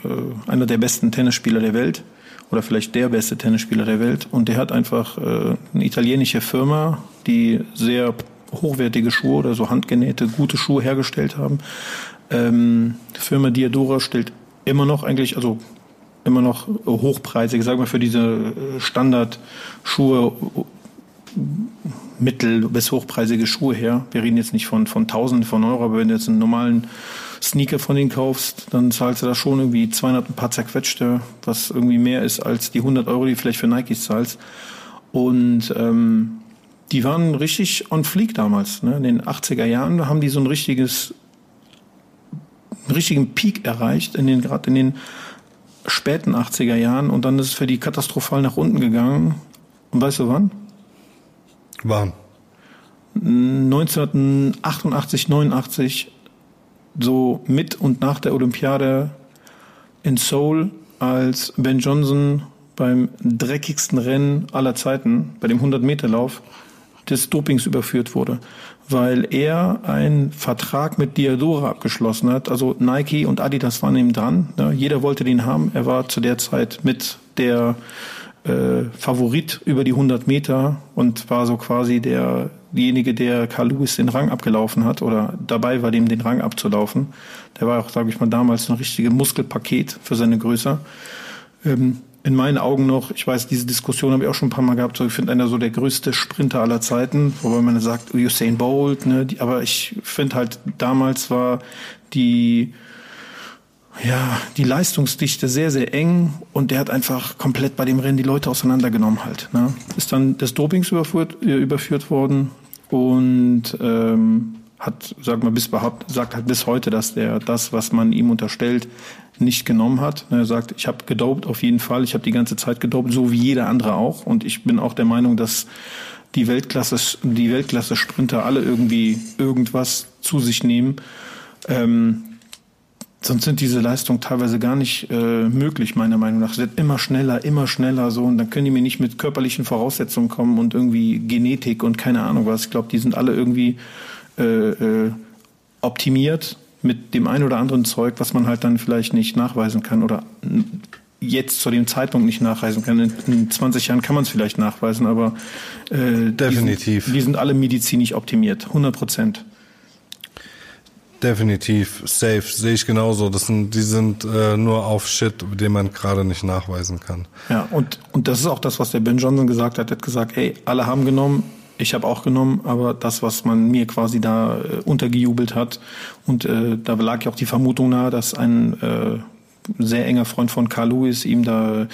einer der besten Tennisspieler der Welt. Oder vielleicht der beste Tennisspieler der Welt. Und der hat einfach äh, eine italienische Firma, die sehr hochwertige Schuhe oder so handgenähte, gute Schuhe hergestellt haben. Ähm, die Firma Diadora stellt immer noch eigentlich, also immer noch hochpreisig, sagen wir für diese äh, Standardschuhe mittel- bis hochpreisige Schuhe her. Wir reden jetzt nicht von, von Tausenden von Euro, aber wenn du jetzt einen normalen Sneaker von denen kaufst, dann zahlst du da schon irgendwie 200 ein paar zerquetschte, was irgendwie mehr ist als die 100 Euro, die du vielleicht für Nikes zahlst. Und ähm, die waren richtig on fleek damals. Ne? In den 80er Jahren haben die so ein richtiges, einen richtigen Peak erreicht, in den, gerade in den späten 80er Jahren. Und dann ist es für die katastrophal nach unten gegangen. Und weißt du wann? Wann? 1988, 89, so mit und nach der Olympiade in Seoul, als Ben Johnson beim dreckigsten Rennen aller Zeiten, bei dem 100-Meter-Lauf, des Dopings überführt wurde, weil er einen Vertrag mit Diadora abgeschlossen hat. Also Nike und Adidas waren ihm dran. Ne? Jeder wollte den haben. Er war zu der Zeit mit der äh, Favorit über die 100 Meter und war so quasi der derjenige, der Carl Lewis den Rang abgelaufen hat oder dabei war, dem den Rang abzulaufen. Der war auch, sage ich mal, damals ein richtiges Muskelpaket für seine Größe. Ähm, in meinen Augen noch, ich weiß, diese Diskussion habe ich auch schon ein paar Mal gehabt, so ich finde einer so der größte Sprinter aller Zeiten, wobei man sagt, Usain Bolt, ne, die, aber ich finde halt, damals war die, ja, die Leistungsdichte sehr, sehr eng und der hat einfach komplett bei dem Rennen die Leute auseinandergenommen halt. Ne. Ist dann des Dopings überführt, äh, überführt worden und ähm, hat, sag mal, bis behauptet, sagt halt bis heute, dass der das, was man ihm unterstellt, nicht genommen hat. Er sagt, ich habe gedopt auf jeden Fall, ich habe die ganze Zeit gedopt, so wie jeder andere auch. Und ich bin auch der Meinung, dass die Weltklasse, die Weltklasse-Sprinter alle irgendwie irgendwas zu sich nehmen. Ähm, sonst sind diese Leistungen teilweise gar nicht äh, möglich, meiner Meinung nach. Es wird immer schneller, immer schneller so und dann können die mir nicht mit körperlichen Voraussetzungen kommen und irgendwie Genetik und keine Ahnung was. Ich glaube, die sind alle irgendwie äh, äh, optimiert mit dem einen oder anderen Zeug, was man halt dann vielleicht nicht nachweisen kann oder jetzt zu dem Zeitpunkt nicht nachweisen kann. In 20 Jahren kann man es vielleicht nachweisen, aber äh, definitiv. Die sind, die sind alle medizinisch optimiert, 100 Prozent. Definitiv, safe, sehe ich genauso. Das sind, die sind äh, nur auf Shit, den man gerade nicht nachweisen kann. Ja, und, und das ist auch das, was der Ben Johnson gesagt hat. Er hat gesagt, ey, alle haben genommen, ich habe auch genommen, aber das, was man mir quasi da äh, untergejubelt hat, und äh, da lag ja auch die Vermutung nahe, dass ein äh, sehr enger Freund von Carl Lewis ihm da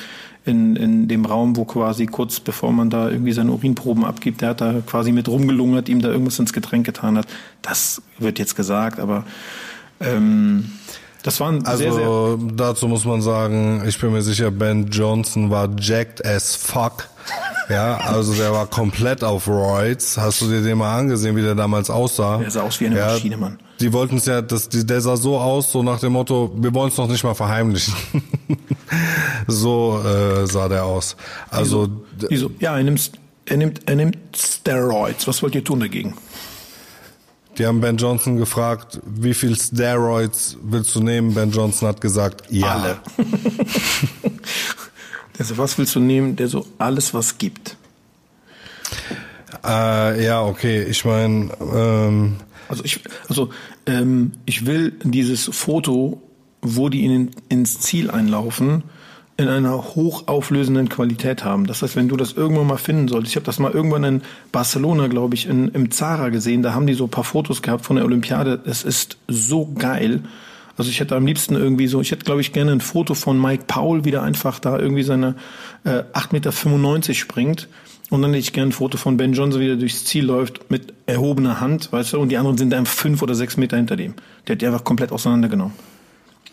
in, in dem Raum, wo quasi kurz bevor man da irgendwie seine Urinproben abgibt, der hat da quasi mit rumgelungert, ihm da irgendwas ins Getränk getan hat. Das wird jetzt gesagt, aber ähm, das waren also sehr, sehr dazu muss man sagen, ich bin mir sicher, Ben Johnson war jacked as fuck. Ja, also der war komplett auf Roids. Hast du dir den mal angesehen, wie der damals aussah? Der sah aus wie eine ja, Maschine, Mann. Die wollten es ja, das, der sah so aus, so nach dem Motto, wir wollen es noch nicht mal verheimlichen. <laughs> so äh, sah der aus. Also wieso? wieso? Ja, er nimmt, er nimmt, er nimmt Steroids. Was wollt ihr tun dagegen? Die haben Ben Johnson gefragt, wie viel Steroids willst du nehmen? Ben Johnson hat gesagt, ja. Alle. <laughs> also was willst du nehmen, der so alles was gibt? Äh, ja, okay. Ich meine, ähm, also ich, also ähm, ich will dieses Foto, wo die in, ins Ziel einlaufen, in einer hochauflösenden Qualität haben. Das heißt, wenn du das irgendwann mal finden solltest, ich habe das mal irgendwann in Barcelona, glaube ich, in, im Zara gesehen, da haben die so ein paar Fotos gehabt von der Olympiade. Es ist so geil. Also ich hätte am liebsten irgendwie so, ich hätte, glaube ich, gerne ein Foto von Mike Paul, wie der einfach da irgendwie seine äh, 8,95 Meter springt. Und dann hätte ich gerne ein Foto von Ben Johnson, wie der durchs Ziel läuft, mit erhobener Hand, weißt du, und die anderen sind dann fünf oder sechs Meter hinter dem. Der hat die einfach komplett auseinandergenommen.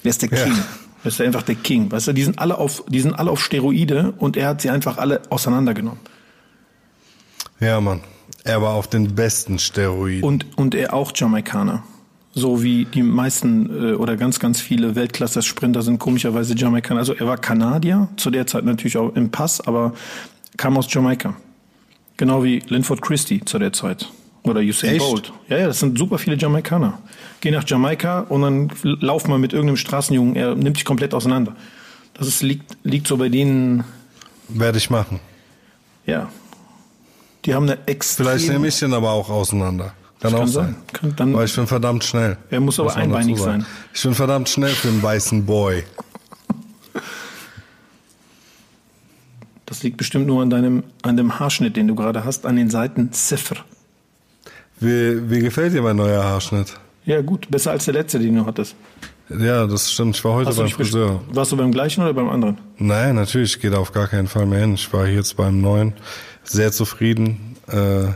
Der ist der King. Ja. Das ist einfach der King. Weißt du, die sind alle auf, die sind alle auf Steroide und er hat sie einfach alle auseinandergenommen. Ja, Mann. Er war auf den besten Steroiden. Und, und er auch Jamaikaner. So wie die meisten äh, oder ganz, ganz viele Weltklasse-Sprinter sind komischerweise Jamaikaner. Also er war Kanadier, zu der Zeit natürlich auch im Pass, aber kam aus Jamaika. Genau wie Linford Christie zu der Zeit. Oder Usain Echt? Bolt. Ja, ja, das sind super viele Jamaikaner. Geh nach Jamaika und dann lauf mal mit irgendeinem Straßenjungen, er nimmt dich komplett auseinander. Das ist, liegt, liegt so bei denen. Werde ich machen. Ja. Die haben eine extrem... Vielleicht nehme ich den aber auch auseinander. Kann, kann auch sein. Kann, dann, Weil ich bin verdammt schnell. Er muss aber einbeinig sein. Ich bin verdammt schnell für einen weißen Boy. Das liegt bestimmt nur an deinem, an dem Haarschnitt, den du gerade hast, an den Seiten Ziffer. Wie, wie gefällt dir mein neuer Haarschnitt? Ja, gut. Besser als der letzte, den du hattest. Ja, das stimmt. Ich war heute beim Friseur. Warst du beim gleichen oder beim anderen? Nein, natürlich. Ich gehe da auf gar keinen Fall mehr hin. Ich war jetzt beim neuen. Sehr zufrieden. Äh,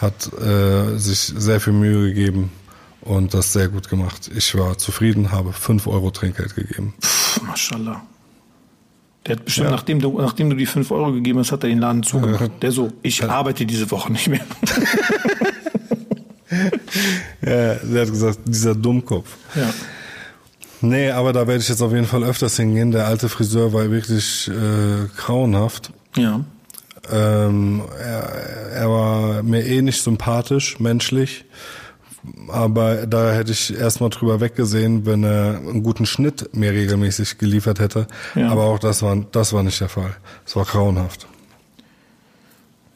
hat äh, sich sehr viel Mühe gegeben und das sehr gut gemacht. Ich war zufrieden, habe 5 Euro Trinkgeld gegeben. Pff, Mashallah. Der hat bestimmt, ja. nachdem, du, nachdem du die 5 Euro gegeben hast, hat er den Laden zugemacht. Der so, ich arbeite diese Woche nicht mehr. <laughs> ja, der hat gesagt, dieser Dummkopf. Ja. Nee, aber da werde ich jetzt auf jeden Fall öfters hingehen. Der alte Friseur war wirklich äh, grauenhaft. Ja. Ähm, er, er war mir eh nicht sympathisch, menschlich. Aber da hätte ich erstmal drüber weggesehen, wenn er einen guten Schnitt mir regelmäßig geliefert hätte. Ja. Aber auch das war, das war nicht der Fall. Es war grauenhaft.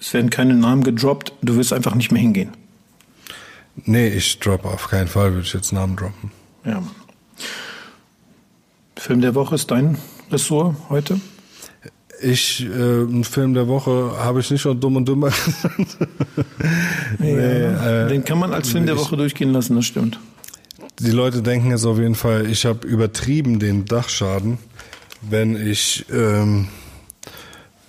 Es werden keine Namen gedroppt, du wirst einfach nicht mehr hingehen. Nee, ich droppe auf keinen Fall, würde ich jetzt Namen droppen. Ja. Film der Woche ist dein Ressort heute? Ich, äh, einen Film der Woche habe ich nicht schon dumm und dümmer <laughs> genannt. nee, äh, den kann man als Film der Woche durchgehen lassen, das stimmt. Die Leute denken jetzt auf jeden Fall, ich habe übertrieben den Dachschaden, wenn ich ähm,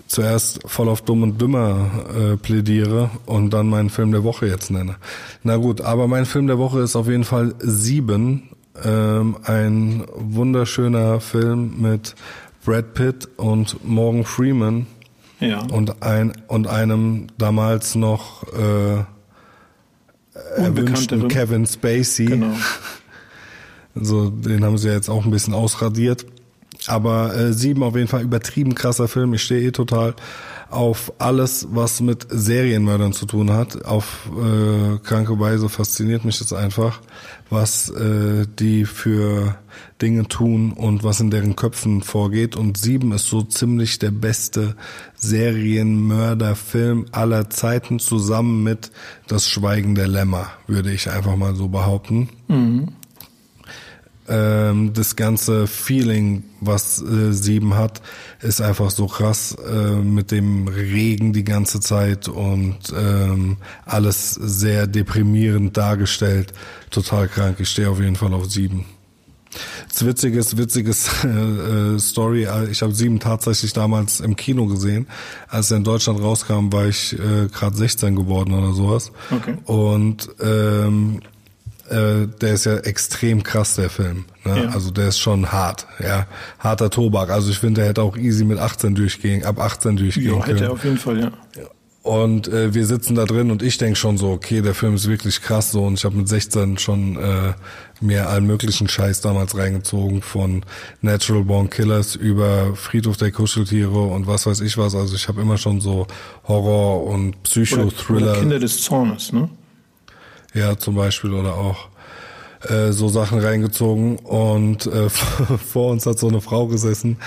zuerst voll auf dumm und dümmer äh, plädiere und dann meinen Film der Woche jetzt nenne. Na gut, aber mein Film der Woche ist auf jeden Fall Sieben, ähm, ein wunderschöner Film mit Brad Pitt und Morgan Freeman. Ja. Und ein und einem damals noch äh, erwünschten Kevin Spacey. Genau. <laughs> Also den haben sie jetzt auch ein bisschen ausradiert. Aber äh, sieben auf jeden Fall übertrieben krasser Film. Ich stehe eh total auf alles, was mit Serienmördern zu tun hat. Auf äh, kranke Weise fasziniert mich das einfach, was äh, die für Dinge tun und was in deren Köpfen vorgeht. Und Sieben ist so ziemlich der beste Serienmörderfilm aller Zeiten zusammen mit Das Schweigen der Lämmer, würde ich einfach mal so behaupten. Mhm ähm, das ganze Feeling, was äh, Sieben hat, ist einfach so krass äh, mit dem Regen die ganze Zeit und ähm, alles sehr deprimierend dargestellt. Total krank. Ich stehe auf jeden Fall auf Sieben. Das witziges, witziges <laughs> äh, Story. Ich habe Sieben tatsächlich damals im Kino gesehen. Als er in Deutschland rauskam, war ich äh, gerade 16 geworden oder sowas. Okay. Und ähm, äh, der ist ja extrem krass, der Film. Ne? Ja. Also der ist schon hart, ja. Harter Tobak. Also ich finde, der hätte auch easy mit 18 durchgehen, ab 18 durchgehen ja, können. hätte er auf jeden Fall, ja. Und äh, wir sitzen da drin und ich denk schon so, okay, der Film ist wirklich krass so und ich habe mit 16 schon äh, mir allen möglichen Scheiß damals reingezogen von Natural Born Killers über Friedhof der Kuscheltiere und was weiß ich was. Also ich habe immer schon so Horror und Psycho-Thriller. Kinder des Zornes, ne? Ja, zum Beispiel oder auch äh, so Sachen reingezogen und äh, <laughs> vor uns hat so eine Frau gesessen,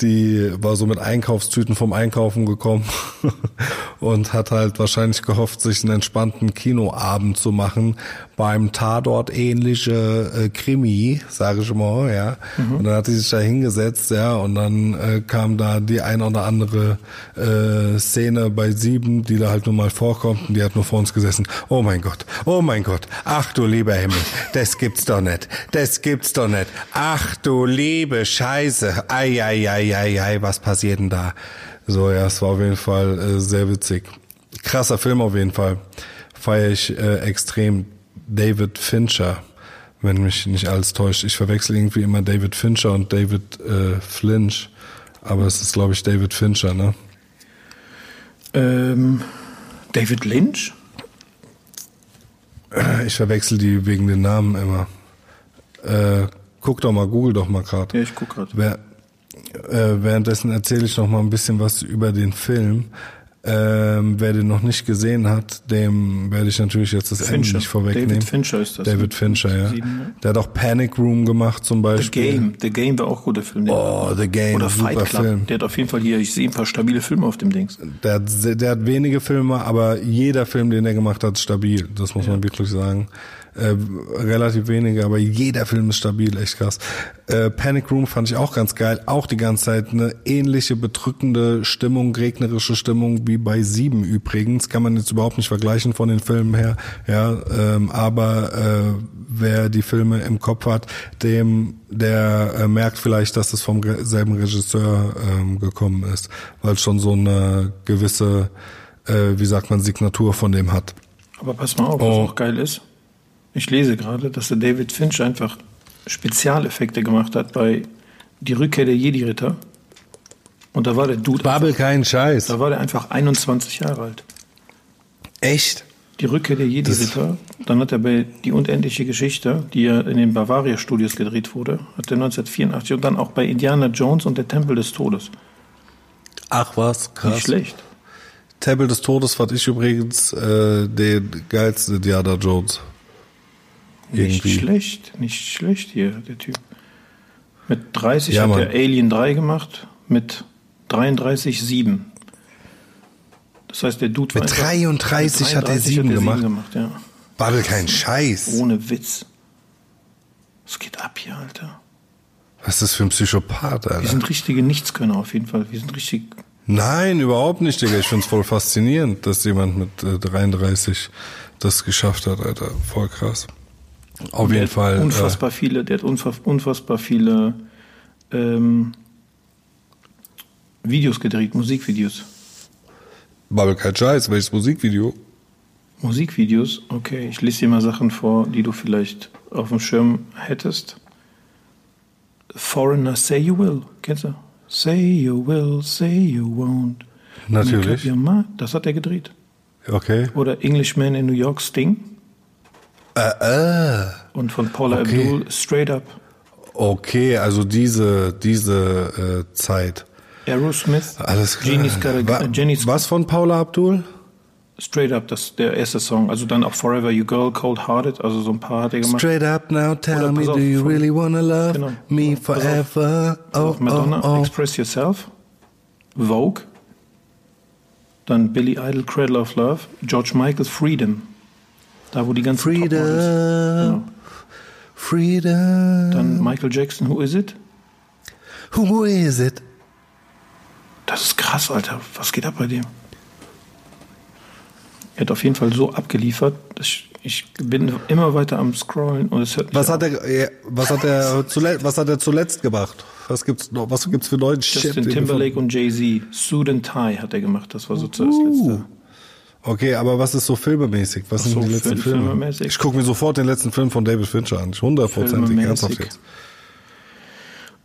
die war so mit Einkaufstüten vom Einkaufen gekommen <laughs> und hat halt wahrscheinlich gehofft, sich einen entspannten Kinoabend zu machen beim Tatort ähnliche äh, Krimi, sage ich mal, ja. Mhm. Und dann hat sie sich da hingesetzt, ja, und dann äh, kam da die ein oder andere äh, Szene bei sieben, die da halt nur mal vorkommt und die hat nur vor uns gesessen. Oh mein Gott, oh mein Gott, ach du lieber Himmel, das gibt's doch nicht, das gibt's doch nicht. Ach du liebe Scheiße, ei, ei, ei, ei, ei, was passiert denn da? So, ja, es war auf jeden Fall äh, sehr witzig. Krasser Film auf jeden Fall. Feiere ich äh, extrem. David Fincher, wenn mich nicht alles täuscht. Ich verwechsel irgendwie immer David Fincher und David äh, Flinch. Aber es ist, glaube ich, David Fincher, ne? Ähm, David Lynch? Äh, ich verwechsel die wegen den Namen immer. Äh, guck doch mal, google doch mal gerade. Ja, ich guck gerade. Äh, währenddessen erzähle ich noch mal ein bisschen was über den Film. Ähm, wer den noch nicht gesehen hat, dem werde ich natürlich jetzt das Fincher. Ende nicht vorwegnehmen. David Fincher ist das. David Fincher, ja. Ne? Der hat auch Panic Room gemacht zum Beispiel. The Game. The Game war auch guter Film. Oh, The Game. Oder Fight super Club. Film. Der hat auf jeden Fall hier, ich sehe ein paar stabile Filme auf dem Dings. Der hat, der hat wenige Filme, aber jeder Film, den er gemacht hat, ist stabil. Das muss ja. man wirklich sagen. Äh, relativ wenige, aber jeder Film ist stabil, echt krass. Äh, Panic Room fand ich auch ganz geil. Auch die ganze Zeit eine ähnliche bedrückende Stimmung, regnerische Stimmung wie bei Sieben übrigens. Kann man jetzt überhaupt nicht vergleichen von den Filmen her. Ja, ähm, aber äh, wer die Filme im Kopf hat, dem der äh, merkt vielleicht, dass es vom selben Regisseur ähm, gekommen ist, weil es schon so eine gewisse, äh, wie sagt man, Signatur von dem hat. Aber pass mal auf, was oh. auch geil ist. Ich lese gerade, dass der David Finch einfach Spezialeffekte gemacht hat bei Die Rückkehr der Jedi-Ritter. Und da war der Dude, Babbel keinen Scheiß. da war der einfach 21 Jahre alt. Echt? Die Rückkehr der Jedi-Ritter. Dann hat er bei Die unendliche Geschichte, die ja in den Bavaria-Studios gedreht wurde, hat er 1984 und dann auch bei Indiana Jones und der Tempel des Todes. Ach was, krass. Nicht schlecht. Tempel des Todes fand ich übrigens äh, den geilsten Indiana Jones. Nicht Irgendwie. schlecht, nicht schlecht hier, der Typ. Mit 30 Ja, hat er Alien 3 gemacht, mit 33 7. Das heißt, der Dude war Mit einfach- 33 hat er mit 7 gemacht. gemacht ja. Babbel keinen Scheiß. Ohne Witz. Was geht ab hier, Alter? Was ist das für ein Psychopath, Wir Alter? sind richtige Nichtskönner auf jeden Fall. Wir sind richtig. Nein, überhaupt nicht, Digga. Ich find's voll faszinierend, dass jemand mit äh, 33 das geschafft hat, Alter. Voll krass. Auf jeden Fall. Unfassbar viele, der hat unfass, unfassbar viele ähm, Videos gedreht, Musikvideos. Äh, Babbel kein Scheiß. Welches Musikvideo? Musikvideos, okay, ich lese dir mal Sachen vor, die du vielleicht auf dem Schirm hättest. Foreigner, Say You Will, kennst du? Say You Will, Say You Won't. Natürlich. Das hat er gedreht. Okay. Oder Englishman in New York, Sting. Äh, äh. Und von Paula Okay. Abdul, Straight Up. Okay, also diese, diese äh, Zeit. Aerosmith. Alles klar. A, Wa- äh, Jenny's Was von Paula Abdul? Straight Up, das der erste Song. Also dann auch Forever You Girl, Cold Hearted. Also so ein paar hat er gemacht. Straight up now, tell Oder me, do you really wanna love Genau. me Pass auf. forever? Oh, Auf Madonna, oh, oh. Express Yourself, Vogue, dann Billy Idol, Cradle of Love, George Michael, Freedom, da wo die ganzen Freedom, Genau. freedom. Dann Michael Jackson, Who Is It? Who is it? Das ist krass, Alter. Was geht ab bei dem? Er hat auf jeden Fall so abgeliefert, dass ich, ich bin immer weiter am Scrollen und es hört Was auf. hat er, was hat er <laughs> zuletzt, was hat er zuletzt gemacht? Was gibt's noch, was gibt's für neuen Shit? Justin den du Timberlake und Jay-Z, Suit and Tie hat er gemacht. Das war so zuerst Uh. letzte. Okay, aber was ist so filmemäßig? Was Ach sind so, die letzten Film- Filme? filmemäßig. Ich gucke mir sofort den letzten Film von David Fincher an. Hundertprozentig, ernsthaft jetzt.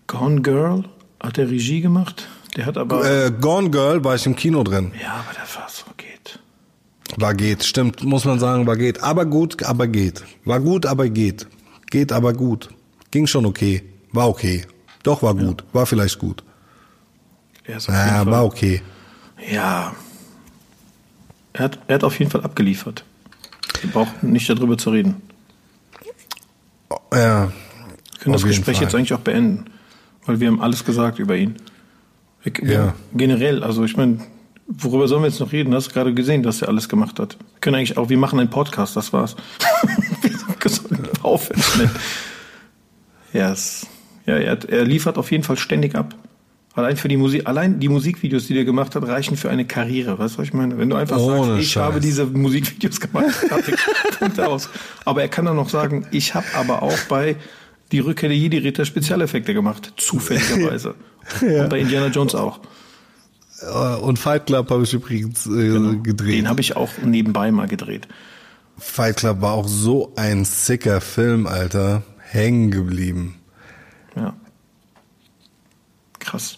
Gone Girl hat er Regie gemacht. Der hat aber. Äh, Gone Girl war ich im Kino drin. ja, aber der war so geht. War geht, stimmt, muss man sagen, war geht. Aber gut, aber geht. War gut, aber geht. Geht, aber gut. Ging schon okay. War okay. Doch, war gut. War vielleicht gut. Ja, Fall, war okay. Ja. Er hat, er hat auf jeden Fall abgeliefert. Wir brauchen nicht darüber zu reden. Ja. Wir können das Gespräch Fall. jetzt eigentlich auch beenden. Weil wir haben alles gesagt über ihn. Wir, Ja. Generell, also ich meine, worüber sollen wir jetzt noch reden? Du hast gerade gesehen, was er alles gemacht hat. Wir können eigentlich auch, wir machen einen Podcast, das war's. <laughs> wir sollen aufhören schnell. Ja, er, er liefert auf jeden Fall ständig ab. Allein für die Musik, allein die Musikvideos, die der gemacht hat, reichen für eine Karriere. Weißt du, was ich meine? Wenn du einfach Ohne sagst, ich Scheiß. habe diese Musikvideos gemacht, <laughs> Punkt aus. Aber er kann dann noch sagen, ich habe aber auch bei die Rückkehr der Jedi-Ritter Spezialeffekte gemacht, zufälligerweise. <laughs> Und bei Indiana Jones auch. Äh, Und Fight Club habe ich übrigens äh, gedreht. Den habe ich auch nebenbei mal gedreht. Fight Club war auch so ein sicker Film, Alter. Hängen geblieben. Ja. Krass.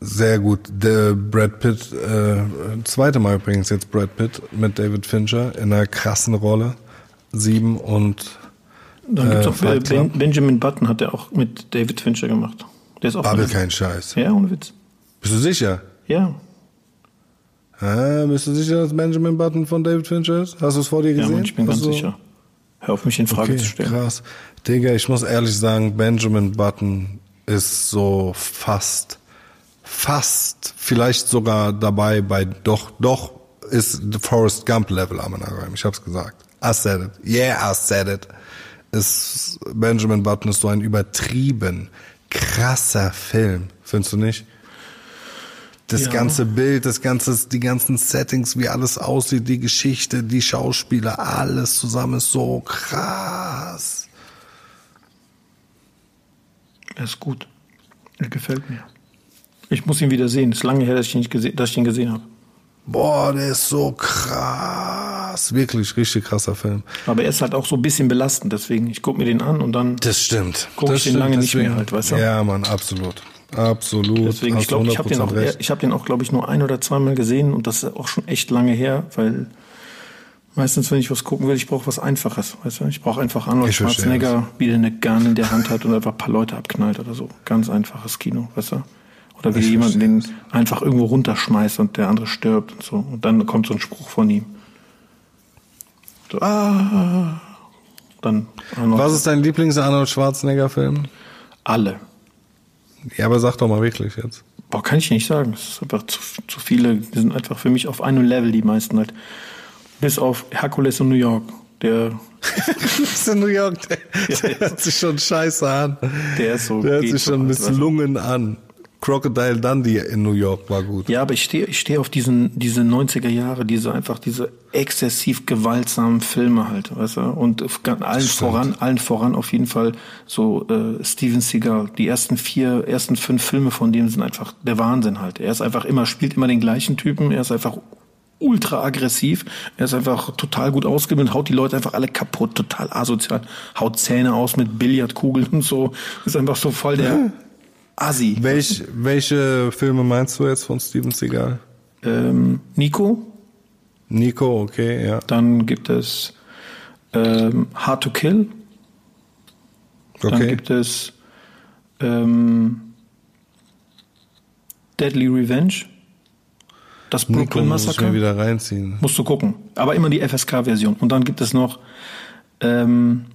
Sehr gut. Der Brad Pitt, äh, zweite Mal übrigens jetzt Brad Pitt mit David Fincher in einer krassen Rolle. Sieben und Dann gibt's Äh, auch ben. Benjamin Button hat er auch mit David Fincher gemacht. Der ist auch Babbel kein Scheiß. Ja, ohne Witz. Bist du sicher? Ja. Ah, bist du sicher, dass Benjamin Button von David Fincher ist? Hast du es vor dir Ja, gesehen? Mann, ich bin Hast ganz du- sicher. Hör auf, mich in Frage Okay, zu stellen. krass. Digga, ich muss ehrlich sagen, Benjamin Button ist so fast, fast, vielleicht sogar dabei bei, doch, doch, ist the Forrest Gump Level am Anaheim. Ich hab's gesagt. I said it. Yeah, I said it. Ist, Benjamin Button ist so ein übertrieben krasser Film. Findest du nicht? Das Ja. ganze Bild, das ganze, die ganzen Settings, wie alles aussieht, die Geschichte, die Schauspieler, alles zusammen ist so krass. Er ist gut. Er gefällt mir. Ich muss ihn wieder sehen. Es ist lange her, dass ich ihn, nicht gese dass ich ihn gesehen habe. Boah, der ist so krass. Wirklich, richtig krasser Film. Aber er ist halt auch so ein bisschen belastend. Deswegen, ich gucke mir den an und dann Das stimmt. Guck das ich den lange nicht mehr halt, weißt du? Ja, Mann, absolut. Absolut. Deswegen, ich glaube, ich habe den auch, ich habe den auch, glaube ich, nur ein oder zweimal gesehen und das ist auch schon echt lange her, weil meistens, wenn ich was gucken will, ich brauche was Einfaches, weißt du? Ich brauche einfach Arnold Schwarzenegger, wie der eine Gun in der Hand hat und einfach ein paar Leute abknallt oder so. Ganz einfaches Kino, weißt du? Oder wie jemand den einfach irgendwo runterschmeißt und der andere stirbt und so. Und dann kommt so ein Spruch von ihm. So, ah. Dann Arnold. Was ist dein Lieblings-Arnold Schwarzenegger-Film? Alle. Ja, aber sag doch mal wirklich jetzt. Boah, kann ich nicht sagen. Es ist einfach zu, zu viele. Die sind einfach für mich auf einem Level, die meisten halt. Bis auf Herkules in New York. Der. Herkules in New York, der, der hört sich schon scheiße an. Der ist so. Der hört sich schon misslungen an. Crocodile Dundee in New York war gut. Ja, aber ich stehe ich stehe auf diesen diese 90er Jahre, diese einfach diese exzessiv gewaltsamen Filme halt, weißt du? Und allen voran allen voran auf jeden Fall so äh, Steven Seagal. Die ersten vier, ersten fünf Filme von dem sind einfach der Wahnsinn halt. Er ist einfach immer spielt immer den gleichen Typen, er ist einfach ultra aggressiv. Er ist einfach total gut ausgebildet, haut die Leute einfach alle kaputt, total asozial, haut Zähne aus mit Billardkugeln und so. Ist einfach so voll der Assi. Welch, welche Filme meinst du jetzt von Steven Seagal? Ähm, Nico. Nico, okay, ja. Dann gibt es ähm, Hard to Kill. Okay. Dann gibt es ähm, Deadly Revenge. Das Brooklyn Massacre. Wieder reinziehen. Musst du gucken. Aber immer die FSK-Version. Und dann gibt es noch ähm,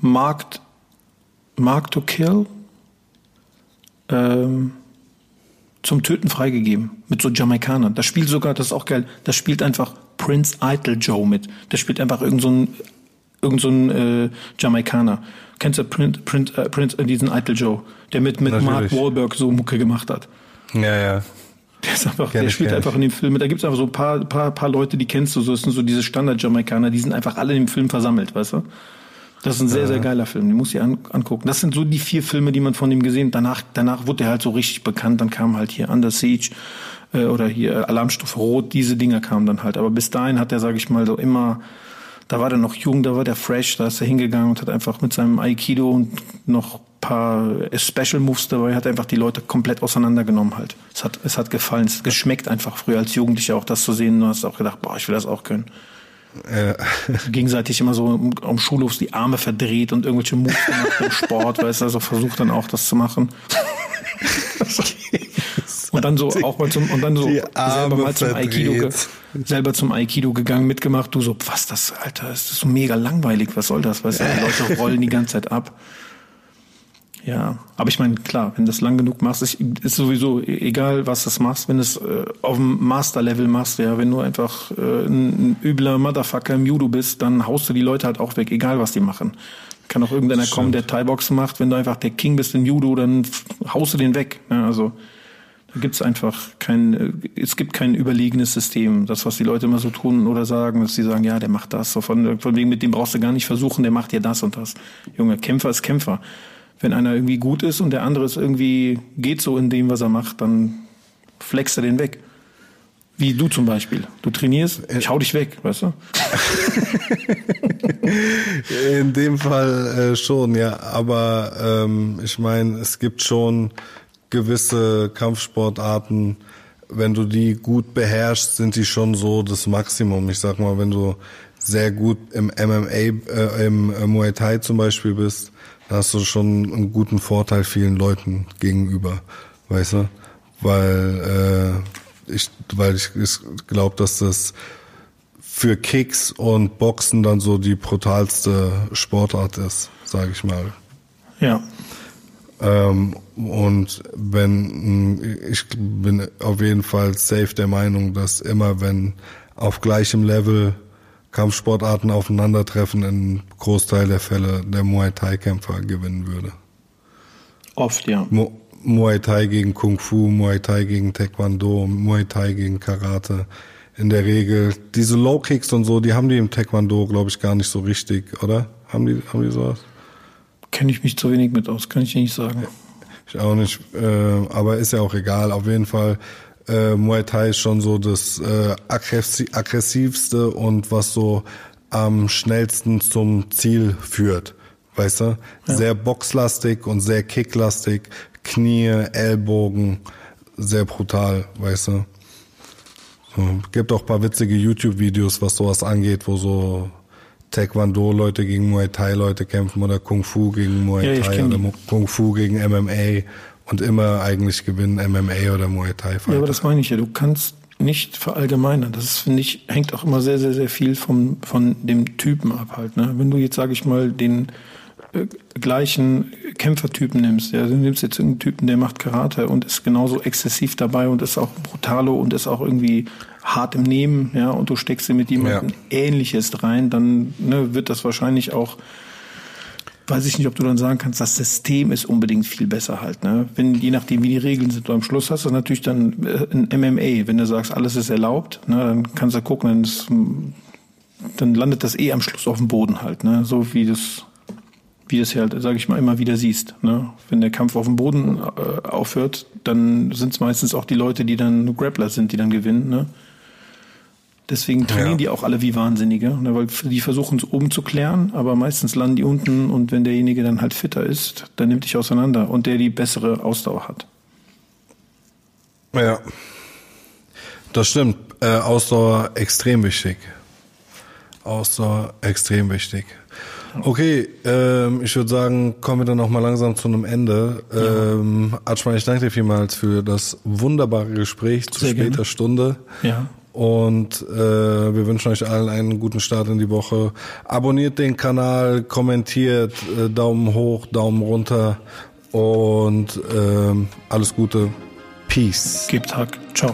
Marked Mark to Kill ähm, zum Töten freigegeben mit so Jamaikanern. Das spielt sogar, das ist auch geil, das spielt einfach Prince Idol Joe mit. Der spielt einfach irgend so ein, irgend so ein äh, Jamaikaner. Kennst du Prince, Prince, äh, Prince äh, diesen Idol Joe, der mit, mit Mark Wahlberg so Mucke gemacht hat? Ja, ja. Der, ist einfach, der spielt einfach in dem Film mit. Da gibt es einfach so ein paar, paar, paar Leute, die kennst du, so das sind so diese Standard-Jamaikaner, die sind einfach alle in dem Film versammelt, weißt du? Das ist ein sehr, sehr geiler Film. Den muss ich an, angucken. Das sind so die vier Filme, die man von ihm gesehen hat. Danach, danach wurde er halt so richtig bekannt. Dann kam halt hier Under Siege äh, oder hier Alarmstufe Rot. Diese Dinger kamen dann halt. Aber bis dahin hat er, sage ich mal, so immer, da war der noch jung, da war der fresh, da ist er hingegangen und hat einfach mit seinem Aikido und noch paar Special Moves dabei, hat einfach die Leute komplett auseinandergenommen halt. Es hat, es hat gefallen, es hat geschmeckt einfach früher als Jugendlicher auch das zu sehen. Du hast auch gedacht, boah, ich will das auch können. Äh. Gegenseitig immer so am Schulhof die Arme verdreht und irgendwelche Moves gemacht im Sport, <laughs> weißt du, also versucht dann auch das zu machen. und dann so auch mal zum und dann so selber mal zum Aikido selber zum Aikido gegangen, mitgemacht, du so, was das, Alter, ist das so mega langweilig, was soll das? Weißt du, die Leute <laughs> rollen die ganze Zeit ab. Ja, aber ich meine, klar, wenn du das lang genug machst, ist, sowieso egal, was du machst, wenn du es äh, auf dem Master-Level machst, ja, wenn du einfach äh, ein, ein übler Motherfucker im Judo bist, dann haust du die Leute halt auch weg, egal was die machen. Kann auch irgendeiner kommen, der Thai-Boxen macht, wenn du einfach der King bist im Judo, dann haust du den weg. Ja, also da gibt's einfach kein, äh, es gibt kein überlegenes System. Das, was die Leute immer so tun oder sagen, dass sie sagen, ja, der macht das, so von, von wegen mit dem brauchst du gar nicht versuchen, der macht dir das und das. Junge, Kämpfer ist Kämpfer wenn einer irgendwie gut ist und der andere ist irgendwie geht so in dem, was er macht, dann flext er den weg. Wie du zum Beispiel. Du trainierst, ich hau dich weg, weißt du? <laughs> in dem Fall äh, schon, ja. Aber ähm, ich meine, es gibt schon gewisse Kampfsportarten, wenn du die gut beherrschst, sind die schon so das Maximum. Ich sag mal, wenn du sehr gut im MMA, äh, im Muay Thai zum Beispiel bist, da hast du schon einen guten Vorteil vielen Leuten gegenüber, weißt du? Weil äh, ich, weil ich, ich glaube, dass das für Kicks und Boxen dann so die brutalste Sportart ist, sage ich mal. Ja. Ähm, und wenn ich bin auf jeden Fall safe der Meinung, dass immer wenn auf gleichem Level Kampfsportarten aufeinandertreffen, in Großteil der Fälle der Muay Thai-Kämpfer gewinnen würde. Oft, ja. Mu Muay Thai gegen Kung Fu, Muay Thai gegen Taekwondo, Muay Thai gegen Karate. In der Regel, diese Low Kicks und so, die haben die im Taekwondo, glaube ich, gar nicht so richtig, oder? Haben die, haben die sowas? Kenne ich mich zu wenig mit aus, kann ich nicht sagen. Ich auch nicht, äh, aber ist ja auch egal. Auf jeden Fall äh, Muay Thai ist schon so das äh, aggressivste und was so am schnellsten zum Ziel führt. weißt du? Ja. Sehr boxlastig und sehr kicklastig, Knie, Ellbogen, sehr brutal, weißt du? So, gibt auch paar witzige YouTube-Videos, was sowas angeht, wo so Taekwondo-Leute gegen Muay Thai-Leute kämpfen oder Kung Fu gegen Muay ja, Thai oder Kung Fu gegen MMA und immer eigentlich gewinnen MMA oder Muay Thai. -Fighter. Ja, aber das meine ich ja. Du kannst nicht verallgemeinern. Das finde ich, hängt auch immer sehr, sehr, sehr viel vom, von dem Typen ab halt. Ne? Wenn du jetzt, sage ich mal, den äh, gleichen Kämpfertypen nimmst, ja, du nimmst jetzt einen Typen, der macht Karate und ist genauso exzessiv dabei und ist auch brutalo und ist auch irgendwie hart im Nehmen, ja, und du steckst dir mit jemandem ja. Ähnliches rein, dann ne, wird das wahrscheinlich auch weiß ich nicht, ob du dann sagen kannst, das System ist unbedingt viel besser halt. Ne? Wenn je nachdem, wie die Regeln sind, du am Schluss hast du natürlich dann äh, ein MMA. Wenn du sagst, alles ist erlaubt, ne, dann kannst du gucken, dann, ist, dann landet das eh am Schluss auf dem Boden halt. Ne? So wie das wie das halt, sage ich mal, immer wieder siehst. Ne? Wenn der Kampf auf dem Boden äh, aufhört, dann sind es meistens auch die Leute, die dann Grappler sind, die dann gewinnen. Ne? Deswegen trainieren ja. die auch alle wie Wahnsinnige, ne, weil die versuchen es oben zu klären, aber meistens landen die unten und wenn derjenige dann halt fitter ist, dann nimmt dich auseinander und der die bessere Ausdauer hat. Ja, das stimmt. Äh, Ausdauer extrem wichtig. Ausdauer extrem wichtig. Okay, ähm, ich würde sagen, kommen wir dann noch mal langsam zu einem Ende. Ähm, Atschmann, ich danke dir vielmals für das wunderbare Gespräch zu Sehr später gerne. Stunde. Ja. Und äh, wir wünschen euch allen einen guten Start in die Woche. Abonniert den Kanal, kommentiert, äh, Daumen hoch, Daumen runter und äh, alles Gute. Peace. Gebt Hack. Ciao.